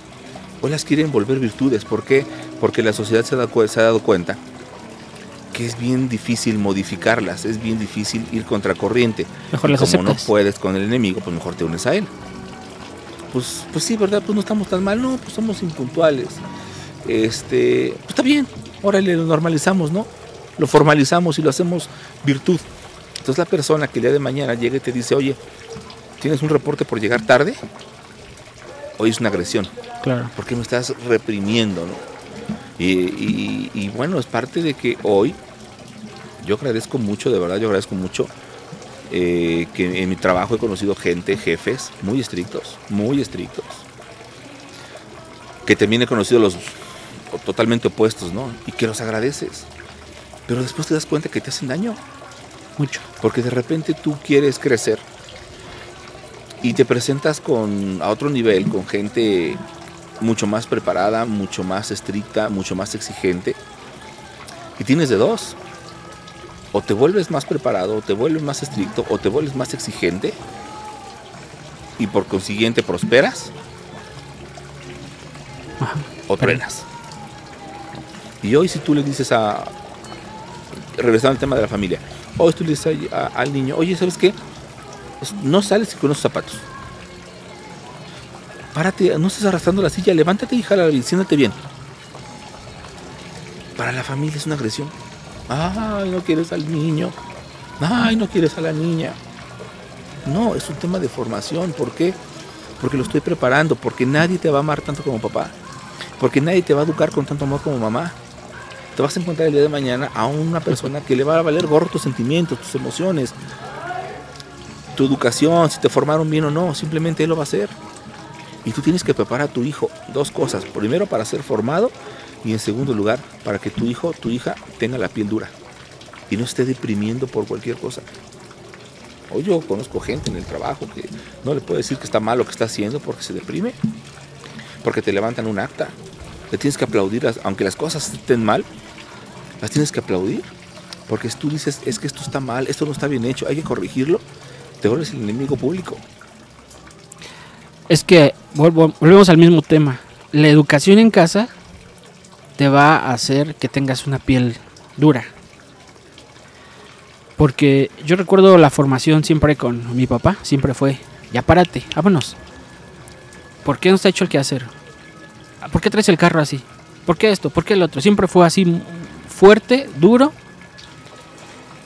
o las quieren volver virtudes. ¿Por qué? Porque la sociedad se ha, dado, cuenta que es bien difícil modificarlas, es bien difícil ir contracorriente. Mejor las como no aceptas. puedes con el enemigo, pues mejor te unes a él. Pues, pues sí, ¿verdad? Pues no estamos tan mal, no, pues somos impuntuales. Este, pues está bien, órale, lo normalizamos, ¿no? Lo formalizamos y lo hacemos virtud. Entonces la persona que el día de mañana llega y te dice, oye, ¿tienes un reporte por llegar tarde? Hoy es una agresión. Claro. ¿Por qué me estás reprimiendo? no? Y, y- y bueno, es parte de que hoy yo agradezco mucho, de verdad, yo agradezco mucho eh, que en mi trabajo he conocido gente, jefes, muy estrictos, muy estrictos. Que también he conocido los totalmente opuestos, ¿no? Y que los agradeces. Pero después te das cuenta que te hacen daño. Mucho. Porque de repente tú quieres crecer y te presentas con a otro nivel, con gente mucho más preparada, mucho más estricta, mucho más exigente. Y tienes de dos. O te vuelves más preparado, o te vuelves más estricto, o te vuelves más exigente. Y por consiguiente prosperas Ajá. o truenas. Y hoy si tú le dices a, regresando al tema de la familia, hoy tú le dices a- a- al niño, oye, ¿sabes qué? Pues, No sales con esos zapatos. Párate, no estés arrastrando la silla, levántate y jala, siéntate bien. Para la familia es una agresión. Ay, no quieres al niño. Ay, no quieres a la niña. No, es un tema de formación. ¿Por qué? Porque lo estoy preparando, porque nadie te va a amar tanto como papá. Porque nadie te va a educar con tanto amor como mamá. Te vas a encontrar el día de mañana a una persona que le va a valer gorro tus sentimientos, tus emociones, tu educación, si te formaron bien o no, simplemente él lo va a hacer. Y tú tienes que preparar a tu hijo dos cosas. Primero para ser formado y en segundo lugar para que tu hijo, tu hija tenga la piel dura y no esté deprimiendo por cualquier cosa. Hoy yo conozco gente en el trabajo que no le puedo decir que está mal lo que está haciendo porque se deprime, porque te levantan un acta. Le tienes que aplaudir, aunque las cosas estén mal, las tienes que aplaudir. Porque tú dices, es que esto está mal, esto no está bien hecho, hay que corregirlo, te vuelves el enemigo público. Es que volvemos al mismo tema. La educación en casa te va a hacer que tengas una piel dura. Porque yo recuerdo la formación siempre con mi papá, siempre fue, ya párate, vámonos. ¿Por qué no está hecho el quehacer? ¿Por qué traes el carro así? ¿Por qué esto? ¿Por qué el otro? Siempre fue así fuerte, duro.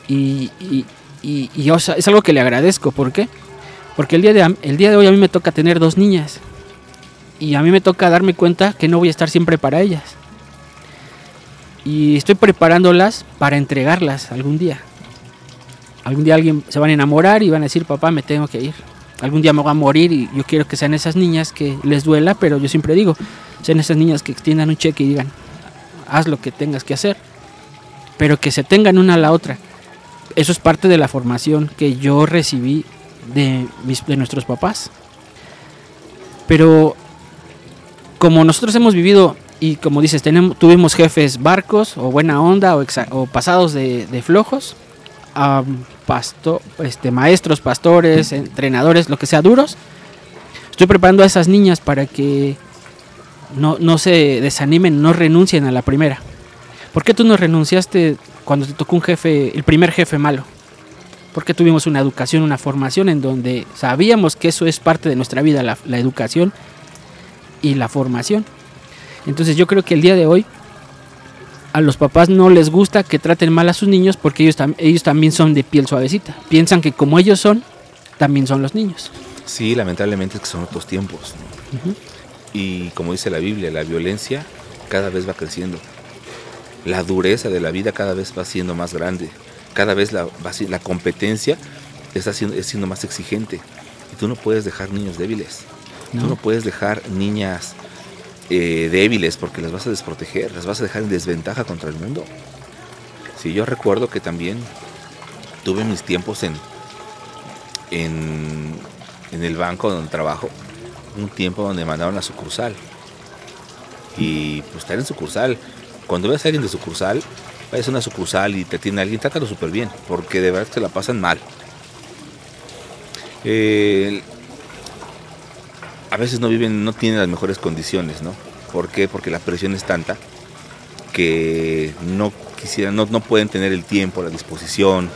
Y, y, y- y, o sea, es algo que le agradezco. ¿Por qué? Porque el día, de, el día de hoy a mí me toca tener dos niñas. Y a mí me toca darme cuenta que no voy a estar siempre para ellas. Y estoy preparándolas para entregarlas algún día. Algún día alguien se van a enamorar y van a decir, papá, me tengo que ir. Algún día me voy a morir y yo quiero que sean esas niñas que les duela, pero yo siempre digo, sean esas niñas que extiendan un cheque y digan, haz lo que tengas que hacer. Pero que se tengan una a la otra. Eso es parte de la formación que yo recibí de, mis, de nuestros papás. Pero como nosotros hemos vivido y como dices, tenemos, tuvimos jefes barcos o buena onda o, pasados de, flojos, pasto, este, maestros, pastores, entrenadores, lo que sea, duros. Estoy preparando a esas niñas para que no, no se desanimen, no renuncien a la primera. ¿Por qué tú no renunciaste cuando te tocó un jefe, el primer jefe malo? Porque tuvimos una educación, una formación en donde sabíamos que eso es parte de nuestra vida, la, la educación y la formación. Entonces yo creo que el día de hoy a los papás no les gusta que traten mal a sus niños porque ellos, tam- ellos también son de piel suavecita. Piensan que como ellos son, también son los niños. Sí, lamentablemente es que son otros tiempos. Y como dice la Biblia, la violencia cada vez va creciendo. La dureza de la vida cada vez va siendo más grande. Cada vez la, competencia está siendo, es siendo más exigente. Y tú no puedes dejar niños débiles. No. Tú no puedes dejar niñas eh, débiles porque las vas a desproteger, las vas a dejar en desventaja contra el mundo. Sí, yo recuerdo que también tuve mis tiempos en, en, en el banco donde trabajo, un tiempo donde mandaron a sucursal. Y pues estar en sucursal, cuando ves a alguien de sucursal, vayas una sucursal y te tiene alguien, trátalo súper bien, porque de verdad te la pasan mal. Eh, a veces no viven, no tienen las mejores condiciones, ¿no? ¿Por qué? Porque la presión es tanta que no quisieran, no, no pueden tener el tiempo, la disposición,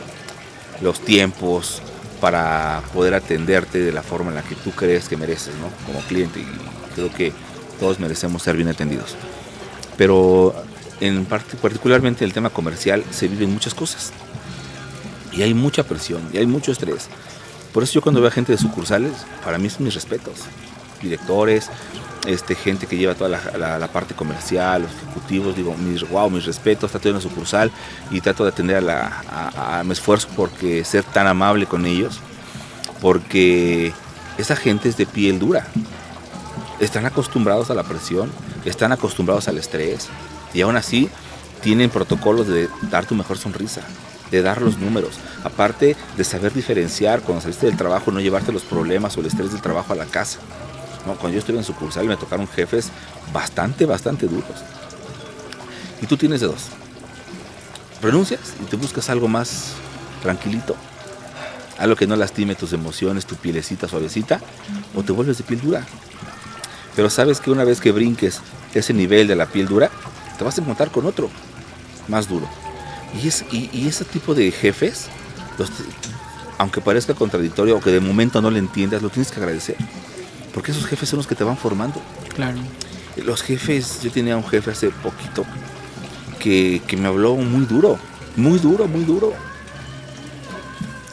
los tiempos para poder atenderte de la forma en la que tú crees que mereces, ¿no? Como cliente. Y creo que todos merecemos ser bien atendidos. Pero en parte, particularmente el tema comercial se viven muchas cosas. Y hay mucha presión, y hay mucho estrés. Por eso yo cuando veo a gente de sucursales, para mí son mis respetos. Directores, este, gente que lleva toda la, parte comercial, los ejecutivos, digo, mis, wow, mis respetos, trato de una sucursal y trato de atender a, la, a, mi esfuerzo porque ser tan amable con ellos, porque esa gente es de piel dura, están acostumbrados a la presión, están acostumbrados al estrés y aún así tienen protocolos de dar tu mejor sonrisa, de dar los números, aparte de saber diferenciar cuando saliste del trabajo, no llevarte los problemas o el estrés del trabajo a la casa. Cuando yo estuve en sucursal me tocaron jefes bastante, bastante duros. Y tú tienes de dos. Renuncias y te buscas algo más tranquilito, algo que no lastime tus emociones, tu pielecita suavecita, o te vuelves de piel dura. Pero sabes que una vez que brinques ese nivel de la piel dura, te vas a encontrar con otro más duro. Y, es, y, ese tipo de jefes, aunque parezca contradictorio o que de momento no le entiendas, lo tienes que agradecer. Porque esos jefes son los que te van formando. Claro. Los jefes, yo tenía un jefe hace poquito que, me habló muy duro, muy duro, muy duro.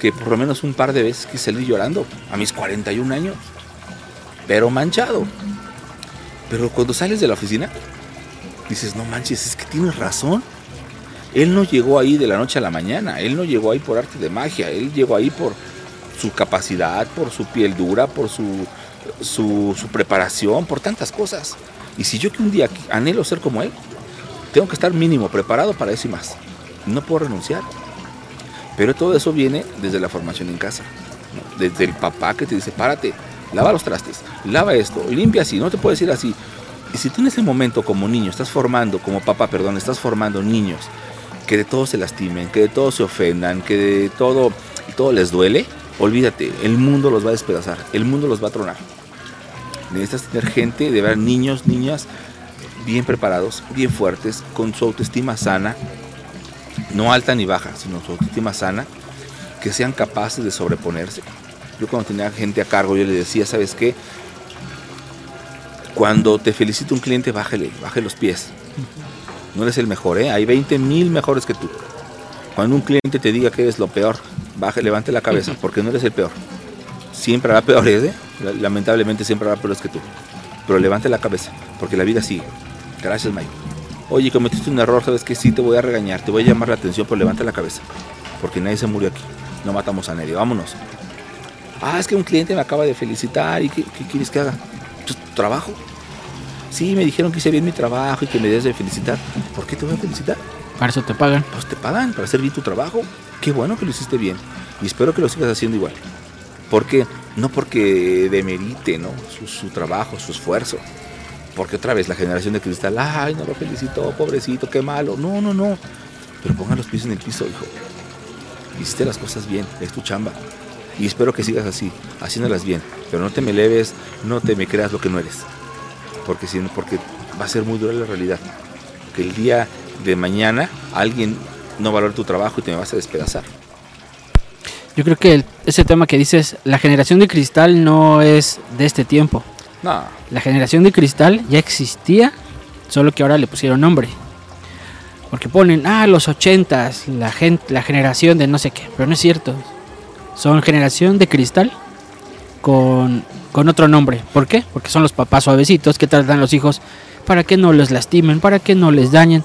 Que por lo menos un par de veces quise salir llorando a mis 41 años. Pero manchado. Pero cuando sales de la oficina, dices, no manches, es que tienes razón. Él no llegó ahí de la noche a la mañana, él no llegó ahí por arte de magia, él llegó ahí por su capacidad, por su piel dura, por su su, preparación, por tantas cosas. Y si yo que un día anhelo ser como él, tengo que estar mínimo preparado para eso y más. No puedo renunciar. Pero todo eso viene desde la formación en casa. Desde el papá que te dice, párate, lava los trastes, lava esto, limpia así, no te puedes ir así. Y si tú en ese momento como niño estás formando, como papá, perdón, estás formando niños que de todo se lastimen, que de todo se ofendan, que de todo, todo les duele, olvídate, el mundo los va a despedazar, el mundo los va a tronar. Necesitas tener gente, de ver niños, niñas bien preparados, bien fuertes, con su autoestima sana, no alta ni baja, sino su autoestima sana, que sean capaces de sobreponerse. Yo cuando tenía gente a cargo, yo le decía, ¿sabes qué? Cuando te felicita un cliente, bájale, baje los pies. No eres el mejor, ¿eh? Hay 20 mil mejores que tú. Cuando un cliente te diga que eres lo peor, baje, levante la cabeza, porque no eres el peor. Siempre habrá peores, ¿eh? Lamentablemente siempre habrá peores que tú. Pero levante la cabeza, porque la vida sigue. Gracias, Mike. Oye, cometiste un error, sabes que sí te voy a regañar, te voy a llamar la atención, pero levante la cabeza. Porque nadie se murió aquí. No matamos a nadie. Vámonos. Ah, es que un cliente me acaba de felicitar y ¿qué, quieres que haga? ¿Tu trabajo? Sí, me dijeron que hice bien mi trabajo y que me debes de felicitar. ¿Por qué te voy a felicitar? Para eso te pagan. Pues te pagan para hacer bien tu trabajo. Qué bueno que lo hiciste bien. Y espero que lo sigas haciendo igual. Porque, no porque demerite ¿no? Su, trabajo, su esfuerzo. Porque otra vez la generación de cristal, ay, no lo felicitó, pobrecito, qué malo. No, no, no. Pero pongan los pies en el piso, hijo. Hiciste las cosas bien, es tu chamba. Y espero que sigas así, haciéndolas bien. Pero no te me leves, no te me creas lo que no eres. Porque, si, porque va a ser muy dura la realidad. Que el día de mañana alguien no valore tu trabajo y te me vas a despedazar. Yo creo que ese tema que dices, la generación de cristal no es de este tiempo. No. La generación de cristal ya existía, solo que ahora le pusieron nombre. Porque ponen, ah, los ochentas, la, gente, la generación de no sé qué, pero no es cierto. Son generación de cristal con, con otro nombre. ¿Por qué? Porque son los papás suavecitos que tratan a los hijos para que no los lastimen, para que no les dañen,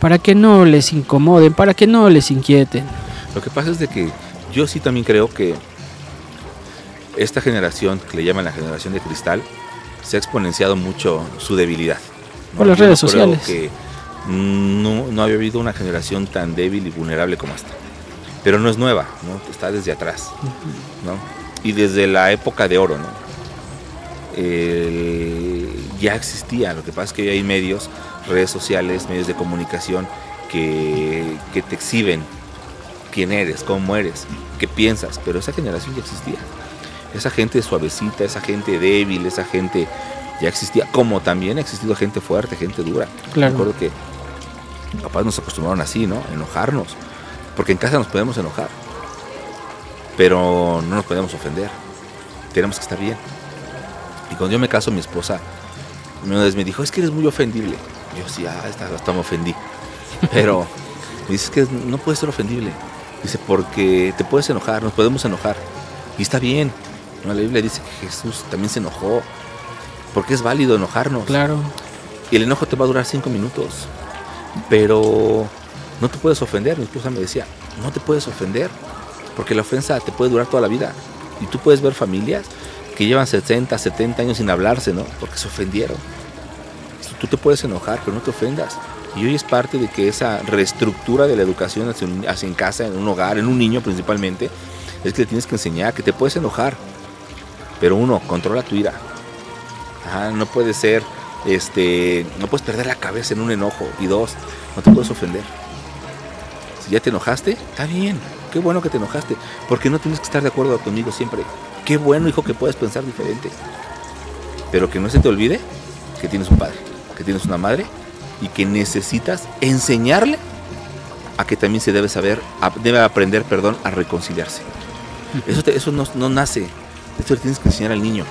para que no les incomoden, para que no les inquieten. Lo que pasa es de que yo sí también creo que esta generación, que le llaman la generación de cristal, se ha exponenciado mucho su debilidad. Por las redes sociales. que no, no había habido una generación tan débil y vulnerable como esta. Pero no es nueva, ¿no? está desde atrás. ¿no? Y desde la época de oro, ¿no? ya existía. Lo que pasa es que hay medios, redes sociales, medios de comunicación que, que te exhiben quién eres, cómo eres, qué piensas, pero esa generación ya existía. Esa gente suavecita, esa gente débil, esa gente ya existía, como también ha existido gente fuerte, gente dura. Claro. Recuerdo que Papás nos acostumbraron así, ¿no? A enojarnos. Porque en casa nos podemos enojar. Pero no nos podemos ofender. Tenemos que estar bien. Y cuando yo me caso, mi esposa una vez me dijo, es que eres muy ofendible. Yo sí, ah, hasta, me ofendí. Pero me dice que no puedes ser ofendible. Dice, porque te puedes enojar, nos podemos enojar. Y está bien. La Biblia dice que Jesús también se enojó. Porque es válido enojarnos. Claro. Y el enojo te va a durar cinco minutos. Pero no te puedes ofender. Mi esposa me decía, no te puedes ofender. Porque la ofensa te puede durar toda la vida. Y tú puedes ver familias que llevan 60, 70 años sin hablarse, ¿no? Porque se ofendieron. Tú te puedes enojar, pero no te ofendas. Y hoy es parte de que esa reestructura de la educación hacia, en casa, en un hogar, en un niño principalmente, es que le tienes que enseñar que te puedes enojar. Pero uno, controla tu ira. no puede ser, este, no puedes perder la cabeza en un enojo. Y dos, no te puedes ofender. Ya te enojaste, está bien. Qué bueno que te enojaste. Porque no tienes que estar de acuerdo conmigo siempre. Qué bueno, hijo, que puedes pensar diferente. Pero que no se te olvide que tienes un padre, que tienes una madre y que necesitas enseñarle a que también se debe saber, debe aprender, perdón, a reconciliarse. Eso, eso no, nace, esto le tienes que enseñar al niño.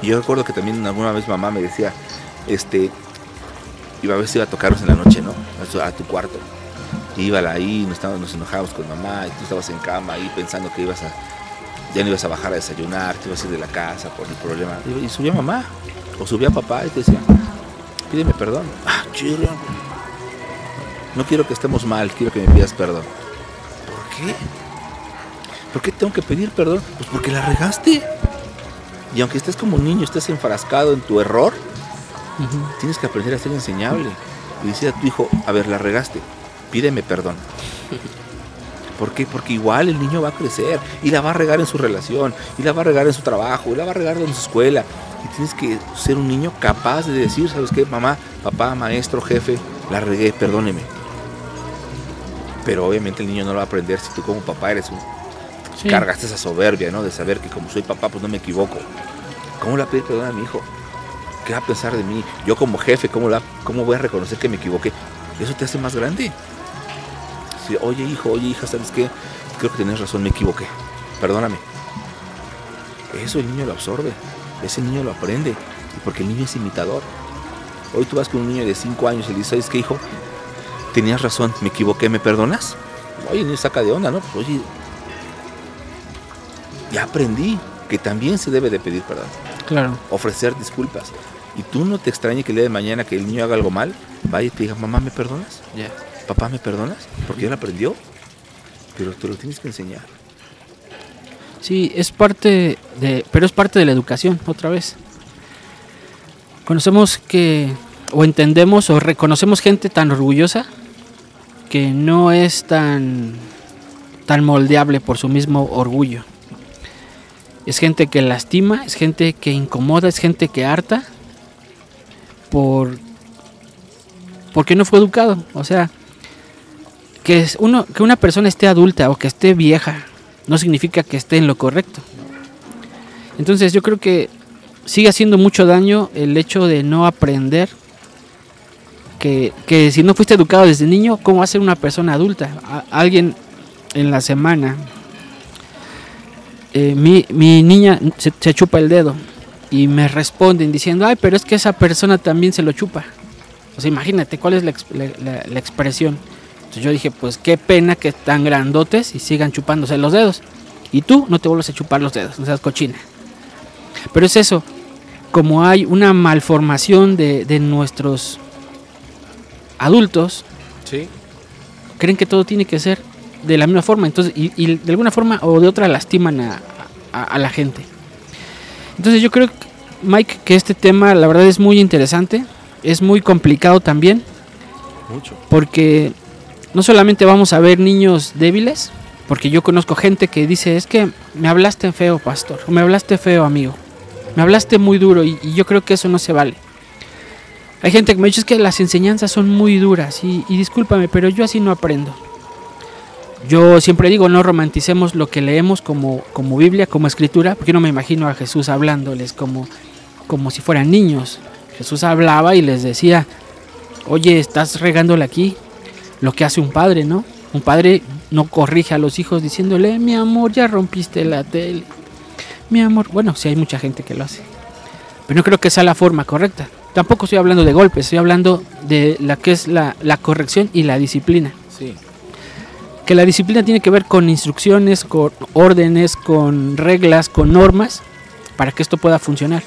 Y yo recuerdo que también alguna vez mamá me decía, este, iba a ver si iba a tocarnos en la noche, ¿no? A tu cuarto. Iba ahí, nos, nos enojábamos con mamá y tú estabas en cama ahí pensando que ibas a, ya no ibas a bajar a desayunar, te ibas a ir de la casa por el problema. Y subía mamá, o subía papá y te decía, pídeme perdón. Ah, no quiero que estemos mal, quiero que me pidas perdón. ¿Por qué? ¿Por qué tengo que pedir perdón? Pues porque la regaste. Y aunque estés como un niño, estés enfrascado en tu error, tienes que aprender a ser enseñable. Y decir a tu hijo, a ver, la regaste, pídeme perdón. ¿Por qué? Porque igual el niño va a crecer y la va a regar en su relación, y la va a regar en su trabajo, y la va a regar en su escuela. Y tienes que ser un niño capaz de decir, ¿sabes qué? Mamá, papá, maestro, jefe, la regué, perdóneme. Pero obviamente el niño no lo va a aprender si tú como papá eres un... Cargaste esa soberbia, ¿no? De saber que como soy papá, pues no me equivoco. ¿Cómo le va a pedir perdón a mi hijo? ¿Qué va a pensar de mí? Yo como jefe, ¿cómo, la, cómo voy a reconocer que me equivoqué? Eso te hace más grande oye hijo, oye hija, ¿sabes qué? Creo que tienes razón, me equivoqué. Perdóname. Eso el niño lo absorbe, ese niño lo aprende, porque el niño es imitador. Hoy tú vas con un niño de 5 años y le dices, ¿sabes qué hijo? Tenías razón, me equivoqué, ¿me perdonas? Oye, el niño saca de onda, ¿no? Pues, oye, ya aprendí que también se debe de pedir perdón. Claro. Ofrecer disculpas. Y tú no te extrañes que el día de mañana que el niño haga algo mal, vaya y te diga, mamá, ¿me perdonas? Ya papá, ¿me perdonas? Porque él aprendió, pero tú lo tienes que enseñar. Sí, es parte de, pero es parte de la educación, otra vez. Conocemos que, o entendemos, o reconocemos gente tan orgullosa que no es tan, tan moldeable por su mismo orgullo. Es gente que lastima, es gente que incomoda, es gente que harta por porque no fue educado. O sea, que, uno, que una persona esté adulta o que esté vieja no significa que esté en lo correcto. Entonces yo creo que sigue haciendo mucho daño el hecho de no aprender que, si no fuiste educado desde niño, ¿cómo va a ser una persona adulta? alguien en la semana, eh, mi, niña se, chupa el dedo y me responden diciendo, ay, pero es que esa persona también se lo chupa. O sea, imagínate cuál es la, la expresión. Entonces yo dije, pues qué pena que están grandotes y sigan chupándose los dedos. Y tú no te vuelves a chupar los dedos, no seas cochina. Pero es eso, como hay una malformación de, nuestros adultos, ¿Sí? creen que todo tiene que ser de la misma forma. Entonces, y, de alguna forma o de otra lastiman a, a la gente. Entonces yo creo, Mike, que este tema la verdad es muy interesante, es muy complicado también. Mucho. Porque no solamente vamos a ver niños débiles, porque yo conozco gente que dice, es que me hablaste feo, pastor, o me hablaste feo, amigo, me hablaste muy duro y, yo creo que eso no se vale. Hay gente que me dice es que las enseñanzas son muy duras y, discúlpame, pero yo así no aprendo. Yo siempre digo, no romanticemos lo que leemos como, como Biblia, como escritura, porque no me imagino a Jesús hablándoles como, como si fueran niños. Jesús hablaba y les decía, oye, estás regándole aquí, lo que hace un padre, ¿no? Un padre no corrige a los hijos diciéndole, mi amor, ya rompiste la tele. Mi amor, bueno, sí hay mucha gente que lo hace. Pero no creo que sea la forma correcta. Tampoco estoy hablando de golpes, estoy hablando de la que es la, la corrección y la disciplina. Sí. Que la disciplina tiene que ver con instrucciones, con órdenes, con reglas, con normas, para que esto pueda funcionar.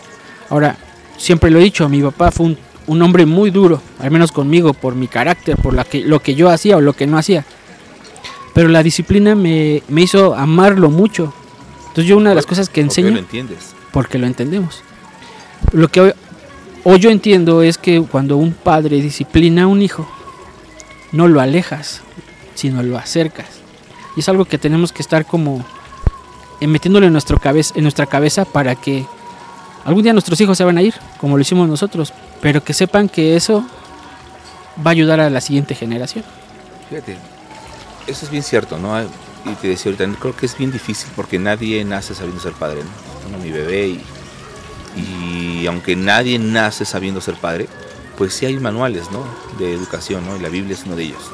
Ahora, siempre lo he dicho, mi papá fue un, un hombre muy duro, al menos conmigo, por mi carácter, por la que, lo que yo hacía o lo que no hacía. Pero la disciplina me, me hizo amarlo mucho. Entonces yo una de las cosas que ¿Por qué enseño lo entiendes? porque lo entendemos. Lo que hoy, hoy yo entiendo es que cuando un padre disciplina a un hijo, no lo alejas, sino lo acercas. Y es algo que tenemos que estar como eh, metiéndolo en, nuestro cabeza, en nuestra cabeza para que algún día nuestros hijos se van a ir, como lo hicimos nosotros, pero que sepan que eso va a ayudar a la siguiente generación. Fíjate, eso es bien cierto, ¿no? Y te decía ahorita, creo que es bien difícil porque nadie nace sabiendo ser padre, ¿no? Bueno, mi bebé y, y aunque nadie nace sabiendo ser padre, pues sí hay manuales, ¿no? De educación, ¿no? Y la Biblia es uno de ellos.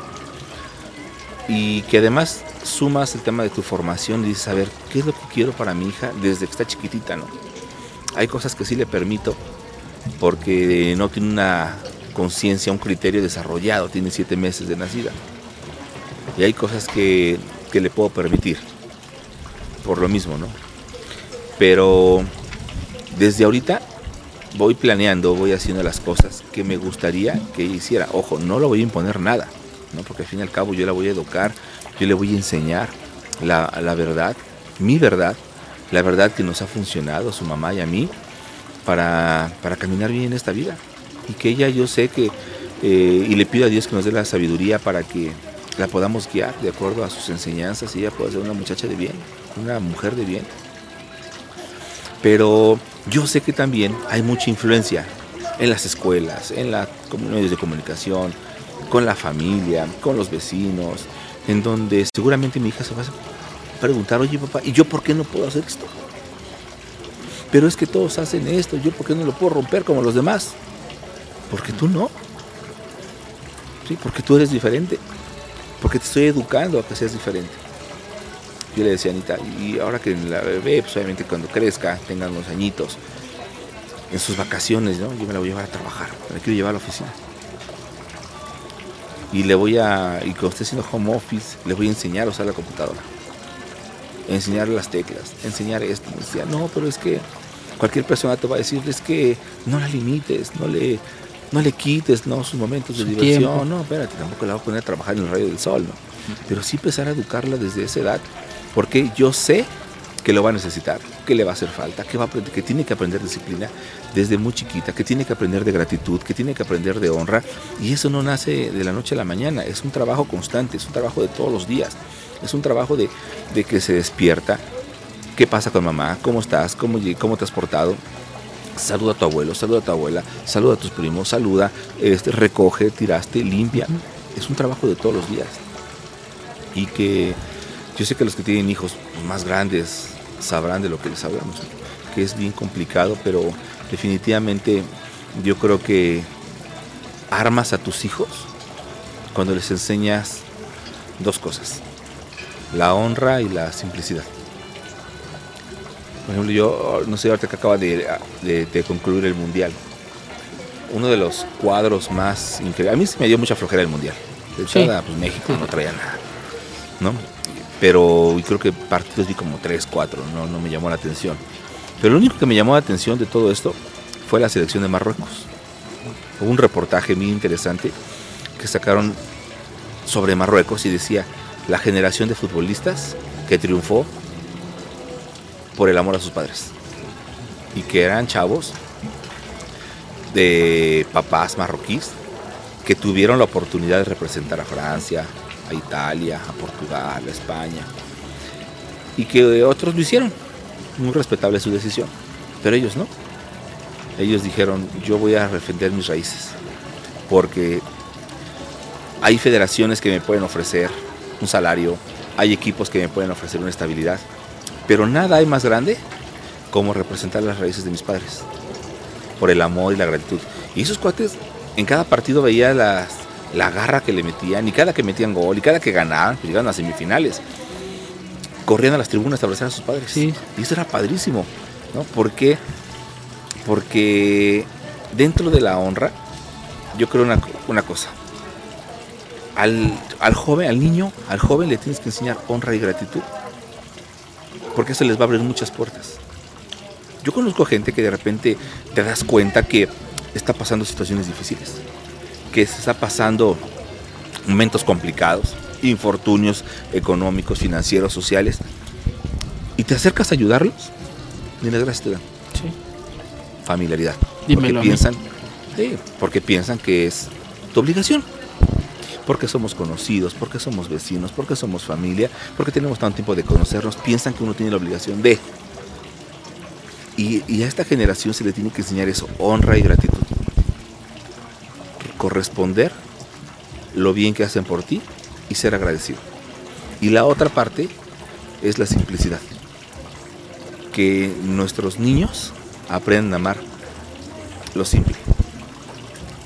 Y que además sumas el tema de tu formación y dices, a ver, ¿qué es lo que quiero para mi hija desde que está chiquitita, ¿no? Hay cosas que sí le permito porque no tiene una conciencia, un criterio desarrollado, tiene siete meses de nacida. Y hay cosas que, que le puedo permitir, por lo mismo, ¿no? Pero desde ahorita voy planeando, voy haciendo las cosas que me gustaría que hiciera. Ojo, no lo voy a imponer nada, ¿no? Porque al fin y al cabo yo la voy a educar, yo le voy a enseñar la, la verdad, mi verdad, la verdad que nos ha funcionado a su mamá y a mí para, para caminar bien en esta vida. Y que ella yo sé que, eh, y le pido a Dios que nos dé la sabiduría para que la podamos guiar de acuerdo a sus enseñanzas y ella pueda ser una muchacha de bien, una mujer de bien. Pero yo sé que también hay mucha influencia en las escuelas, en los medios de comunicación, con la familia, con los vecinos, en donde seguramente mi hija se va a preguntar, oye papá, ¿y yo por qué no puedo hacer esto? Pero es que todos hacen esto, yo por qué no lo puedo romper como los demás? Porque tú no. Sí, porque tú eres diferente. Porque te estoy educando a que seas diferente. Yo le decía a Anita, y ahora que la bebé, pues obviamente cuando crezca, tenga unos añitos, en sus vacaciones, ¿no? Yo me la voy a llevar a trabajar, me la quiero llevar a la oficina. Y le voy a, y cuando esté haciendo home office, le voy a enseñar a usar la computadora. Enseñar las teclas, enseñar esto. Decía, no, pero es que cualquier persona te va a decir, es que no la limites, no le, no le quites ¿no? sus momentos de Su diversión. tiempo. No, espérate, tampoco la voy a poner a trabajar en el rayo del sol, ¿no? Pero sí empezar a educarla desde esa edad, porque yo sé que lo va a necesitar, que le va a hacer falta, que, va a aprender, que tiene que aprender disciplina desde muy chiquita, que tiene que aprender de gratitud, que tiene que aprender de honra. Y eso no nace de la noche a la mañana, es un trabajo constante, es un trabajo de todos los días, es un trabajo de, que se despierta. ¿Qué pasa con mamá? ¿Cómo estás? ¿Cómo, lle- cómo te has portado? Saluda a tu abuelo, saluda a tu abuela, saluda a tus primos, saluda, este, recoge, tiraste, limpia. Es un trabajo de todos los días. Y que yo sé que los que tienen hijos más grandes sabrán de lo que les hablamos, que es bien complicado, pero definitivamente yo creo que armas a tus hijos cuando les enseñas dos cosas, la honra y la simplicidad. Por ejemplo, yo, no sé, ahorita que acaba de, de- de concluir el Mundial, uno de los cuadros más increíbles, a mí se me dio mucha flojera el Mundial. De hecho, Sí. nada, pues México no traía nada, ¿no? Pero creo que partidos vi como 3, 4, no, no me llamó la atención. Pero lo único que me llamó la atención de todo esto fue la selección de Marruecos. Hubo un reportaje muy interesante que sacaron sobre Marruecos y decía la generación de futbolistas que triunfó por el amor a sus padres. Y que eran chavos de papás marroquíes que tuvieron la oportunidad de representar a Francia, a Italia, a Portugal, a España. Y que otros lo hicieron. Muy respetable su decisión. Pero ellos no. Ellos dijeron, yo voy a defender mis raíces. Porque hay federaciones que me pueden ofrecer un salario, hay equipos que me pueden ofrecer una estabilidad. Pero nada hay más grande como representar las raíces de mis padres. Por el amor y la gratitud. Y esos cuates, en cada partido veía las, la garra que le metían, y cada que metían gol, y cada que ganaban, pues llegaban a semifinales, corrían a las tribunas a abrazar a sus padres. Sí. Y eso era padrísimo, ¿no? ¿Por qué? Porque dentro de la honra, yo creo una, una cosa. Al, al joven, al niño, al joven le tienes que enseñar honra y gratitud. Porque eso les va a abrir muchas puertas. Yo conozco gente que de repente te das cuenta que está pasando situaciones difíciles, que se está pasando momentos complicados, infortunios económicos, financieros, sociales, y te acercas a ayudarlos, ni las gracias te dan. Sí. Familiaridad. Dímelo porque piensan, sí, porque piensan que es tu obligación. Porque somos conocidos, porque somos vecinos, porque somos familia, porque tenemos tanto tiempo de conocernos, piensan que uno tiene la obligación de. Y, y a esta generación se le tiene que enseñar eso, honra y gratitud. Corresponder lo bien que hacen por ti y ser agradecido. Y la otra parte es la simplicidad. Que nuestros niños aprendan a amar lo simple.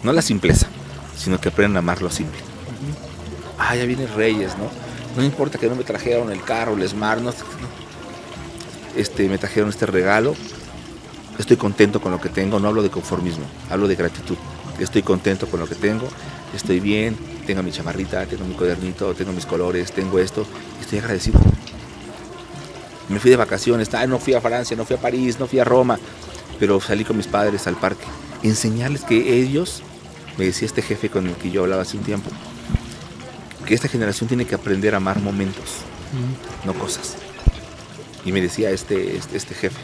No la simpleza, sino que aprendan a amar lo simple. Ah, ya vienen Reyes, ¿no? No importa que no me trajeron el carro, el Smart, no, este, me trajeron este regalo. Estoy contento con lo que tengo, no hablo de conformismo, hablo de gratitud. Estoy contento con lo que tengo, estoy bien, tengo mi chamarrita, tengo mi cuadernito, tengo mis colores, tengo esto, estoy agradecido. Me fui de vacaciones, no fui a Francia, no fui a París, no fui a Roma, pero salí con mis padres al parque. Enseñarles que ellos, me decía este jefe con el que yo hablaba hace un tiempo, que esta generación tiene que aprender a amar momentos, no cosas. Y me decía este, este, este jefe,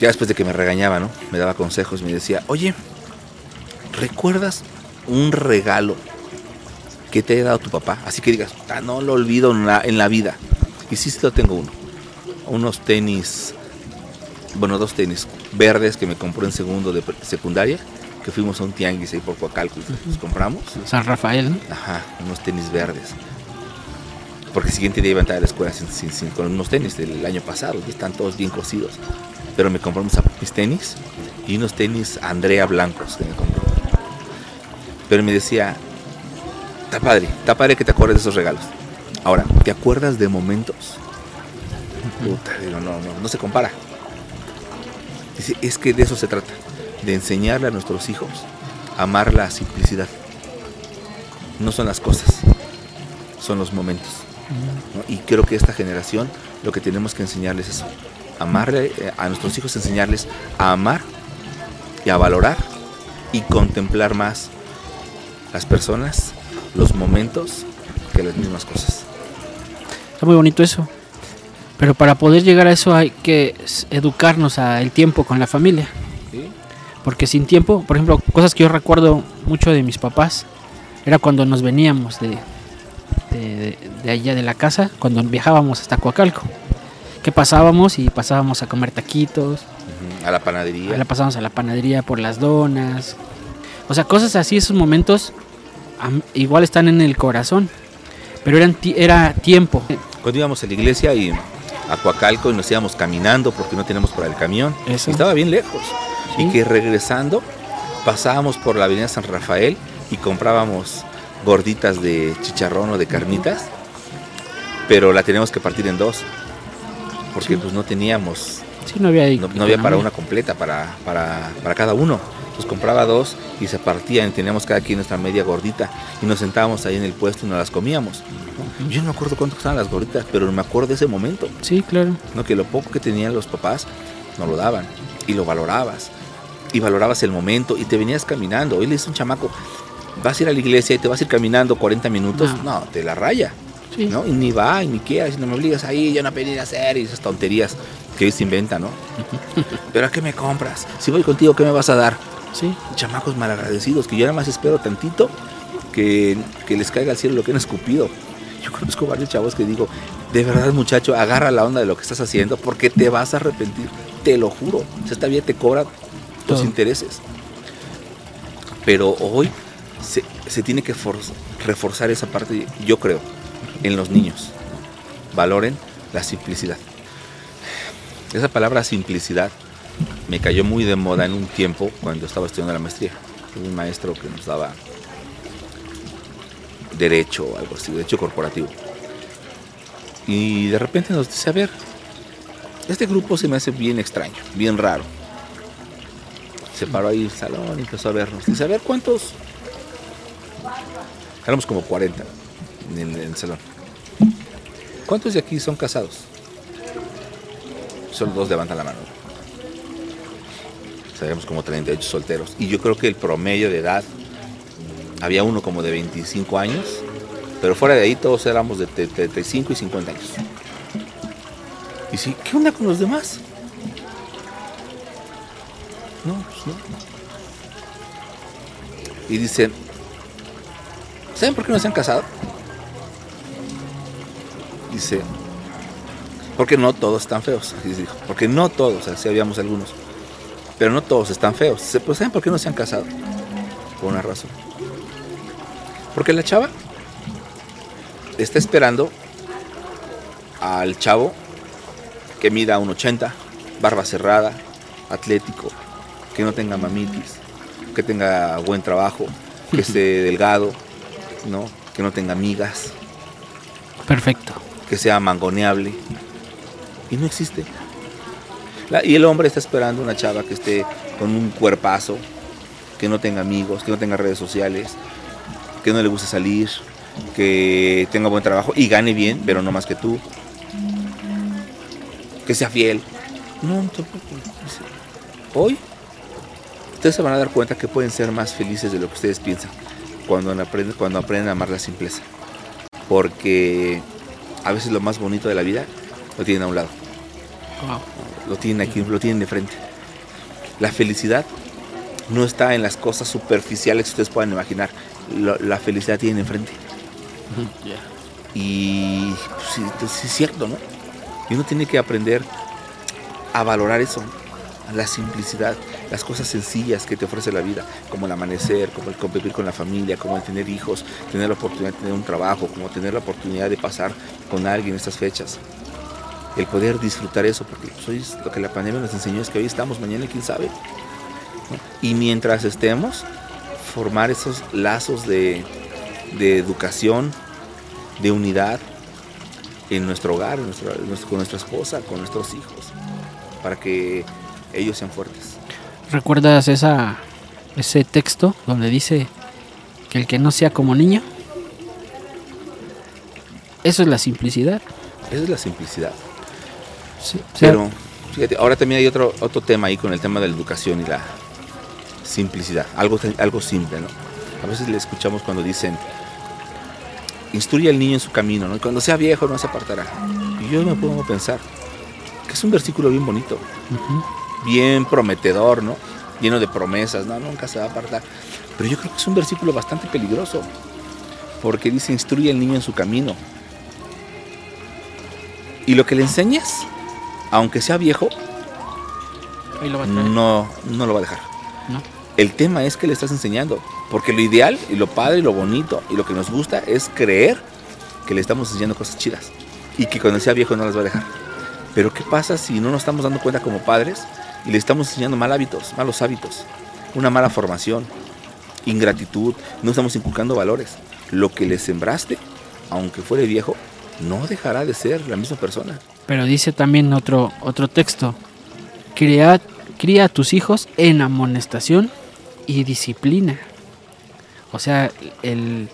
ya después de que me regañaba, ¿no? Me daba consejos, me decía, oye, ¿recuerdas un regalo que te haya dado tu papá? Así que digas, "Ah, no lo olvido en la, en la vida. Y sí, sí lo tengo uno. Unos tenis, bueno, dos tenis verdes que me compró en segundo de secundaria, que fuimos a un tianguis ahí por Coacalco y los compramos. San Rafael, ¿no? Ajá, unos tenis verdes. Porque el siguiente día iba a entrar a la escuela sin- sin- sin- con unos tenis del año pasado, y están todos bien cosidos. Pero me compró mis, mis tenis y unos tenis Andrea blancos que me compró. Pero me decía, está padre, está padre que te acuerdes de esos regalos. Ahora, ¿te acuerdas de momentos? Puta, digo, no, no, no se compara. Dice, es que de eso se trata, de enseñarle a nuestros hijos a amar la simplicidad. No son las cosas, son los momentos. Y creo que esta generación lo que tenemos que enseñarles es amarle eh, a nuestros hijos, enseñarles a amar y a valorar y contemplar más las personas, los momentos que las mismas cosas. Está muy bonito eso. Pero para poder llegar a eso hay que educarnos a el tiempo con la familia. Porque sin tiempo, por ejemplo, cosas que yo recuerdo mucho de mis papás, era cuando nos veníamos de, de, allá de la casa, cuando viajábamos hasta Coacalco. Que pasábamos y pasábamos a comer taquitos, A la panadería. la pasábamos a la panadería por las donas. O sea, cosas así, esos momentos igual están en el corazón. Pero eran ti- era tiempo. Cuando íbamos a la iglesia y a Coacalco y nos íbamos caminando porque no teníamos para el camión. Eso. Estaba bien lejos. Sí. Y que regresando pasábamos por la avenida San Rafael y comprábamos gorditas de chicharrón o de carnitas, pero la teníamos que partir en dos. Porque Sí. pues no teníamos, Sí, no había, no, no había para una completa, para, para, para cada uno. Entonces compraba dos y se partían y teníamos cada quien nuestra media gordita y nos sentábamos ahí en el puesto y nos las comíamos. ¿no? Yo no me acuerdo cuánto costaban las gorditas, pero me acuerdo de ese momento. Sí, claro. ¿no? Que lo poco que tenían los papás nos lo daban y lo valorabas. Y valorabas el momento y te venías caminando. Hoy le dice un chamaco, vas a ir a la iglesia y te vas a ir caminando 40 minutos. No. No, te la raya. Sí. ¿no? Y ni va, y ni si no me obligas ahí, yo no pedí a hacer y esas tonterías que hoy se inventan, ¿no? Pero ¿a qué me compras? Si voy contigo, ¿qué me vas a dar? Sí. Chamacos malagradecidos, que yo nada más espero tantito que, que les caiga al cielo lo que han escupido. Yo conozco varios chavos que digo, de verdad muchacho, agarra la onda de lo que estás haciendo porque te vas a arrepentir, te lo juro. O sea, esta vida te cobra los Todo. intereses. Pero hoy se, se tiene que for- reforzar esa parte, yo creo, en los niños. Valoren la simplicidad. Esa palabra simplicidad me cayó muy de moda en un tiempo cuando estaba estudiando la maestría. Tuve un maestro que nos daba derecho o algo así, derecho corporativo. Y de repente nos dice, a ver, este grupo se me hace bien extraño, bien raro. Se paró ahí el salón y empezó a vernos. Dice, a ver, ¿cuántos? Éramos como 40 en el, salón. ¿Cuántos de aquí son casados? Solo dos levantan la mano. Sabemos como 38 solteros. Y yo creo que el promedio de edad, había uno como de 25 años, pero fuera de ahí todos éramos de 35 y 50 años. Y sí, ¿qué onda con los demás? No, pues no. Y dice, ¿saben por qué no se han casado? Dice, porque no todos están feos. porque no todos, así habíamos algunos. Pero no todos están feos. Pues, ¿saben por qué no se han casado? Por una razón. Porque la chava está esperando al chavo que mida un 80, barba cerrada, atlético, que no tenga mamitis, que tenga buen trabajo, que esté delgado, ¿no? que no tenga amigas. Perfecto. Que sea mangoneable. Y no existe. y el hombre está esperando una chava que esté con un cuerpazo, que no tenga amigos, que no tenga redes sociales, que no le guste salir, que tenga buen trabajo y gane bien, pero no más que tú. Que sea fiel. No, Hoy ustedes se van a dar cuenta que pueden ser más felices de lo que ustedes piensan cuando aprenden, cuando aprenden a amar la simpleza. Porque a veces lo más bonito de la vida lo tienen a un lado. Lo tienen aquí, lo tienen de frente. La felicidad no está en las cosas superficiales que ustedes puedan imaginar. la felicidad tiene enfrente. Y pues, sí, es cierto, ¿no? Y uno tiene que aprender a valorar eso, la simplicidad, las cosas sencillas que te ofrece la vida, como el amanecer, como el convivir con la familia, como el tener hijos, tener la oportunidad de tener un trabajo, como tener la oportunidad de pasar con alguien estas fechas. El poder disfrutar eso, porque pues, lo que la pandemia nos enseñó es que hoy estamos, mañana quién sabe. Y mientras estemos, formar esos lazos de educación, de unidad en nuestro hogar, con nuestra esposa, con nuestros hijos, para que ellos sean fuertes. ¿Recuerdas esa, ese texto donde dice que el que no sea como niño? Eso es la simplicidad. Esa es la simplicidad. Pero fíjate, ahora también hay otro, otro tema ahí con el tema de la educación y la simplicidad. Algo, algo simple, ¿no? A veces le escuchamos cuando dicen, instruye al niño en su camino, ¿no? Y cuando sea viejo no se apartará. Y yo me pongo a pensar que es un versículo bien bonito, bien prometedor, ¿no? Lleno de promesas, ¿no? Nunca se va a apartar. Pero yo creo que es un versículo bastante peligroso, porque dice, instruye al niño en su camino. Y lo que le enseñes, aunque sea viejo, no, no lo va a dejar. El tema es que le estás enseñando. Porque lo ideal y lo padre y lo bonito y lo que nos gusta es creer que le estamos enseñando cosas chidas. Y que cuando sea viejo no las va a dejar. Pero ¿qué pasa si no nos estamos dando cuenta como padres y le estamos enseñando mal hábitos, malos hábitos? Una mala formación, ingratitud, no estamos inculcando valores. Lo que le sembraste, aunque fuere viejo, no dejará de ser la misma persona. Pero dice también otro, otro texto, cría, cría a tus hijos en amonestación y disciplina. O sea, el,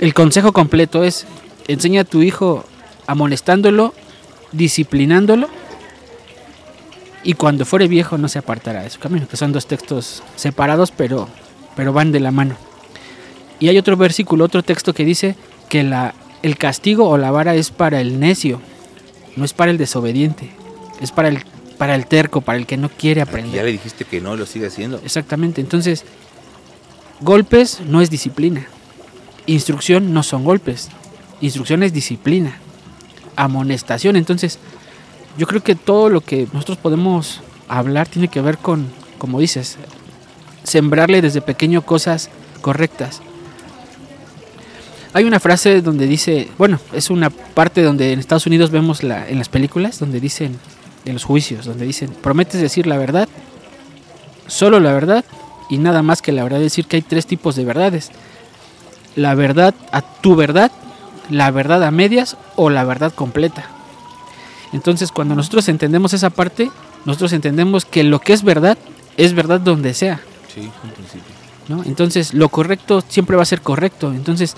el consejo completo es, enseña a tu hijo amonestándolo, disciplinándolo, y cuando fuere viejo no se apartará de su camino, que son dos textos separados, pero, pero van de la mano. Y hay otro versículo, otro texto que dice que la, el castigo o la vara es para el necio, no es para el desobediente, es para el, para el terco, para el que no quiere aprender. ya le dijiste que no lo sigue haciendo. Exactamente, entonces Golpes no es disciplina. Instrucción no son golpes. Instrucción es disciplina. Amonestación. Entonces, yo creo que todo lo que nosotros podemos hablar tiene que ver con, como dices, sembrarle desde pequeño cosas correctas. Hay una frase donde dice, bueno, es una parte donde en Estados Unidos vemos en las películas, donde dicen, en los juicios, donde dicen, prometes decir la verdad, solo la verdad y nada más que la verdad decir que hay tres tipos de verdades. la verdad a tu verdad, la verdad a medias o la verdad completa. Entonces cuando nosotros entendemos esa parte, nosotros entendemos que lo que es verdad es verdad donde sea. Sí, en principio. ¿no? Entonces lo correcto siempre va a ser correcto. Entonces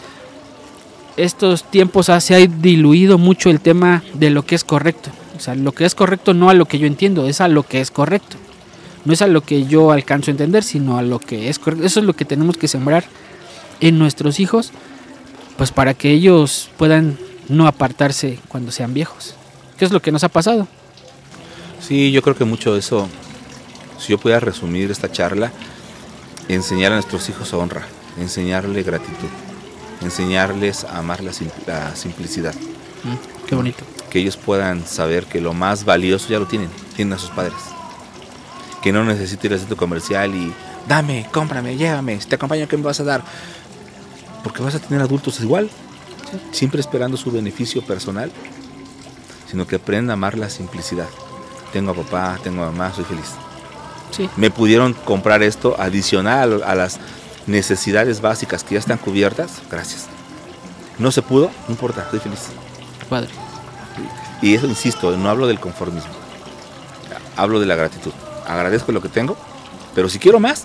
estos tiempos se ha diluido mucho el tema de lo que es correcto. O sea, lo que es correcto no a lo que yo entiendo, es a lo que es correcto. No es a lo que yo alcanzo a entender, sino a lo que es correcto. Eso es lo que tenemos que sembrar en nuestros hijos, pues para que ellos puedan no apartarse cuando sean viejos. ¿Qué es lo que nos ha pasado? Sí, yo creo que mucho de eso, si yo pudiera resumir esta charla, enseñar a nuestros hijos honra, enseñarle gratitud, enseñarles a amar la, simplicidad. Mm, qué bonito. Que ellos puedan saber que lo más valioso ya lo tienen, tienen a sus padres. Que no necesito ir al centro comercial y dame, cómprame, llévame, si te acompaño, ¿qué me vas a dar? Porque vas a tener adultos igual, siempre esperando su beneficio personal, sino que aprenda a amar la simplicidad. Tengo a papá, tengo a mamá, soy feliz. Sí. Me pudieron comprar esto adicional a las necesidades básicas que ya están cubiertas, gracias. No se pudo, no importa, estoy feliz. Padre. Y eso, insisto, no hablo del conformismo, hablo de la gratitud. Agradezco lo que tengo, pero si quiero más,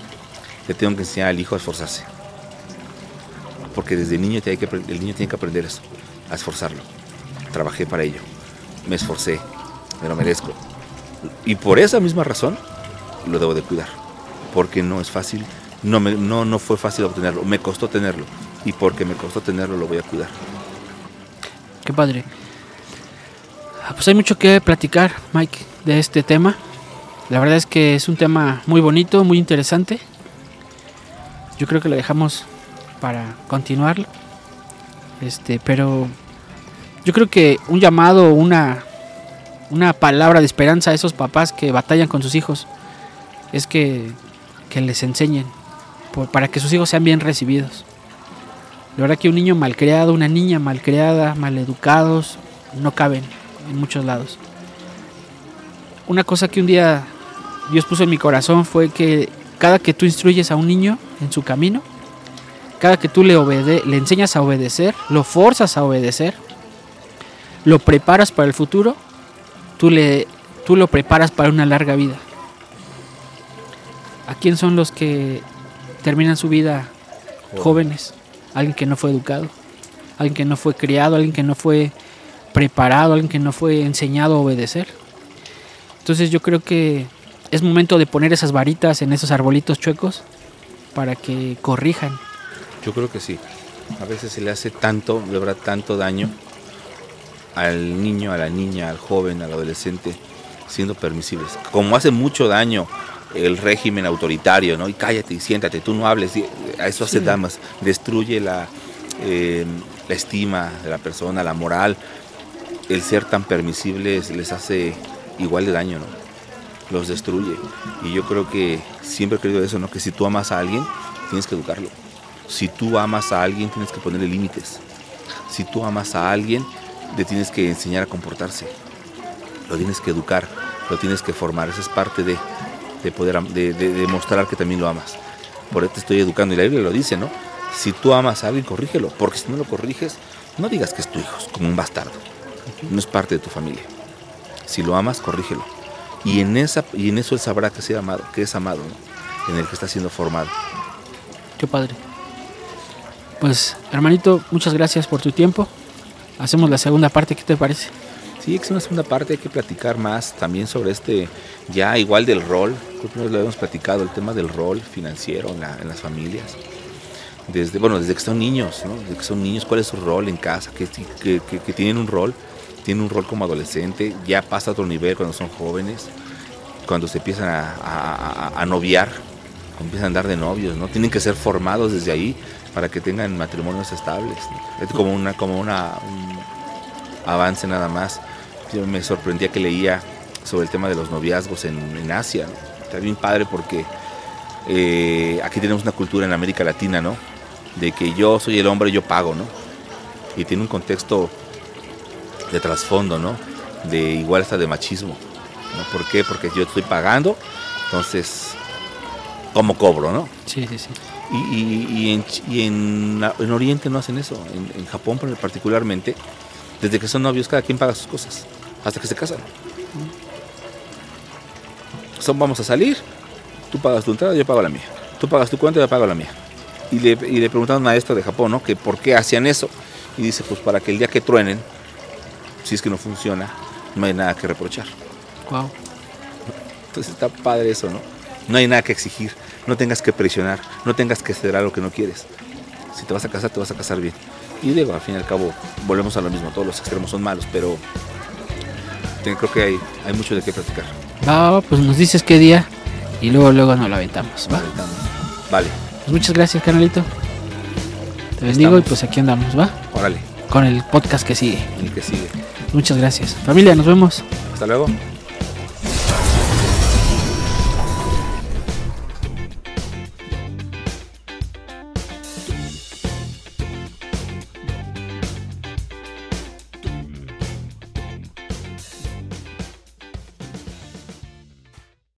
le tengo que enseñar al hijo a esforzarse. Porque desde niño tiene que, el niño tiene que aprender eso, a esforzarlo. Trabajé para ello, me esforcé, me lo merezco. Y por esa misma razón lo debo de cuidar, porque no es fácil no, me, no, no fue fácil obtenerlo, me costó tenerlo. Y porque me costó tenerlo, lo voy a cuidar. Qué padre. Ah, pues hay mucho que platicar, Mike, de este tema. La verdad es que es un tema muy bonito, muy interesante. Yo creo que lo dejamos para continuarlo. Este, pero yo creo que un llamado, una, una palabra de esperanza a esos papás que batallan con sus hijos es que, que les enseñen, para que sus hijos sean bien recibidos. La verdad que un niño malcriado, una niña malcriada, maleducados, no caben en muchos lados. Una cosa que un día Dios puso en mi corazón fue que cada que tú instruyes a un niño en su camino, cada que tú le, obede le enseñas a obedecer, lo forzas a obedecer, lo preparas para el futuro, tú, le, tú lo preparas para una larga vida. ¿A quién son los que terminan su vida jóvenes, alguien que no fue educado, alguien que no fue criado, alguien que no fue preparado, alguien que no fue enseñado a obedecer. Entonces yo creo que es momento de poner esas varitas en esos arbolitos chuecos para que corrijan. Yo creo que sí. A veces se le hace tanto, de verdad, tanto daño al niño, a la niña, al joven, al adolescente, siendo permisibles. Como hace mucho daño el régimen autoritario, ¿no? Y cállate y siéntate, tú no hables, a eso hace damas, destruye la, eh, la estima de la persona, la moral, el ser tan permisible les hace igual de daño, ¿no? Los destruye. Y yo creo que siempre he creído eso, ¿no? Que si tú amas a alguien, tienes que educarlo. Si tú amas a alguien, tienes que ponerle límites. Si tú amas a alguien, le tienes que enseñar a comportarse. Lo tienes que educar, lo tienes que formar. Esa es parte de de poder de, demostrar que también lo amas. Por eso te estoy educando y la Biblia lo dice, ¿no? Si tú amas a alguien, corrígelo, porque si no lo corriges, no digas que es tu hijo, como un bastardo. No es parte de tu familia. Si lo amas, corrígelo. Y en esa y en eso él sabrá que, sea amado, que es amado, ¿no? en el que está siendo formado. Qué padre. Pues, hermanito, muchas gracias por tu tiempo. Hacemos la segunda parte, ¿qué te parece? Sí, es una segunda parte, hay que platicar más también sobre este, ya igual del rol, creo que lo hemos platicado, el tema del rol financiero en, las familias. Desde, bueno, desde que son niños, ¿no? Desde que son niños, ¿cuál es su rol en casa? Que, tienen un rol, tienen un rol como adolescente, ya pasa a otro nivel cuando son jóvenes, cuando se empiezan a, noviar, cuando empiezan a andar de novios, ¿no? Tienen que ser formados desde ahí para que tengan matrimonios estables. Es como una, como una, un avance nada más me sorprendía que leía sobre el tema de los noviazgos en, Asia. Está bien padre porque eh, aquí tenemos una cultura en América Latina, ¿no? De que yo soy el hombre, yo pago, ¿no? Y tiene un contexto de trasfondo, ¿no? De igual hasta de machismo. ¿no? ¿Por qué? Porque yo estoy pagando, entonces cómo cobro, ¿no? Sí, sí, sí. Y, y- y en, y en, la- en Oriente no hacen eso, en, en Japón particularmente, desde que son novios cada quien paga sus cosas, hasta que se casan. Son, vamos a salir, tú pagas tu entrada, yo pago la mía. Tú pagas tu cuenta, yo pago la mía. Y le, y le preguntaron a maestro de Japón, ¿no? Que por qué hacían eso. Y dice, pues para que el día que truenen, si es que no funciona, no hay nada que reprochar. Wow. Entonces está padre eso, ¿no? No hay nada que exigir, no tengas que presionar, no tengas que ceder a lo que no quieres. Si te vas a casar, te vas a casar bien. Y digo, al fin y al cabo, volvemos a lo mismo, todos los extremos son malos, pero creo que hay, hay mucho de qué platicar. Va, pues nos dices qué día y luego luego nos lo aventamos. Va. Vale, Pues muchas gracias, canalito. Te bendigo y Estamos. pues aquí andamos, ¿va? órale, Con el podcast que sigue. el que sigue. Muchas gracias. Familia, nos vemos. Hasta luego.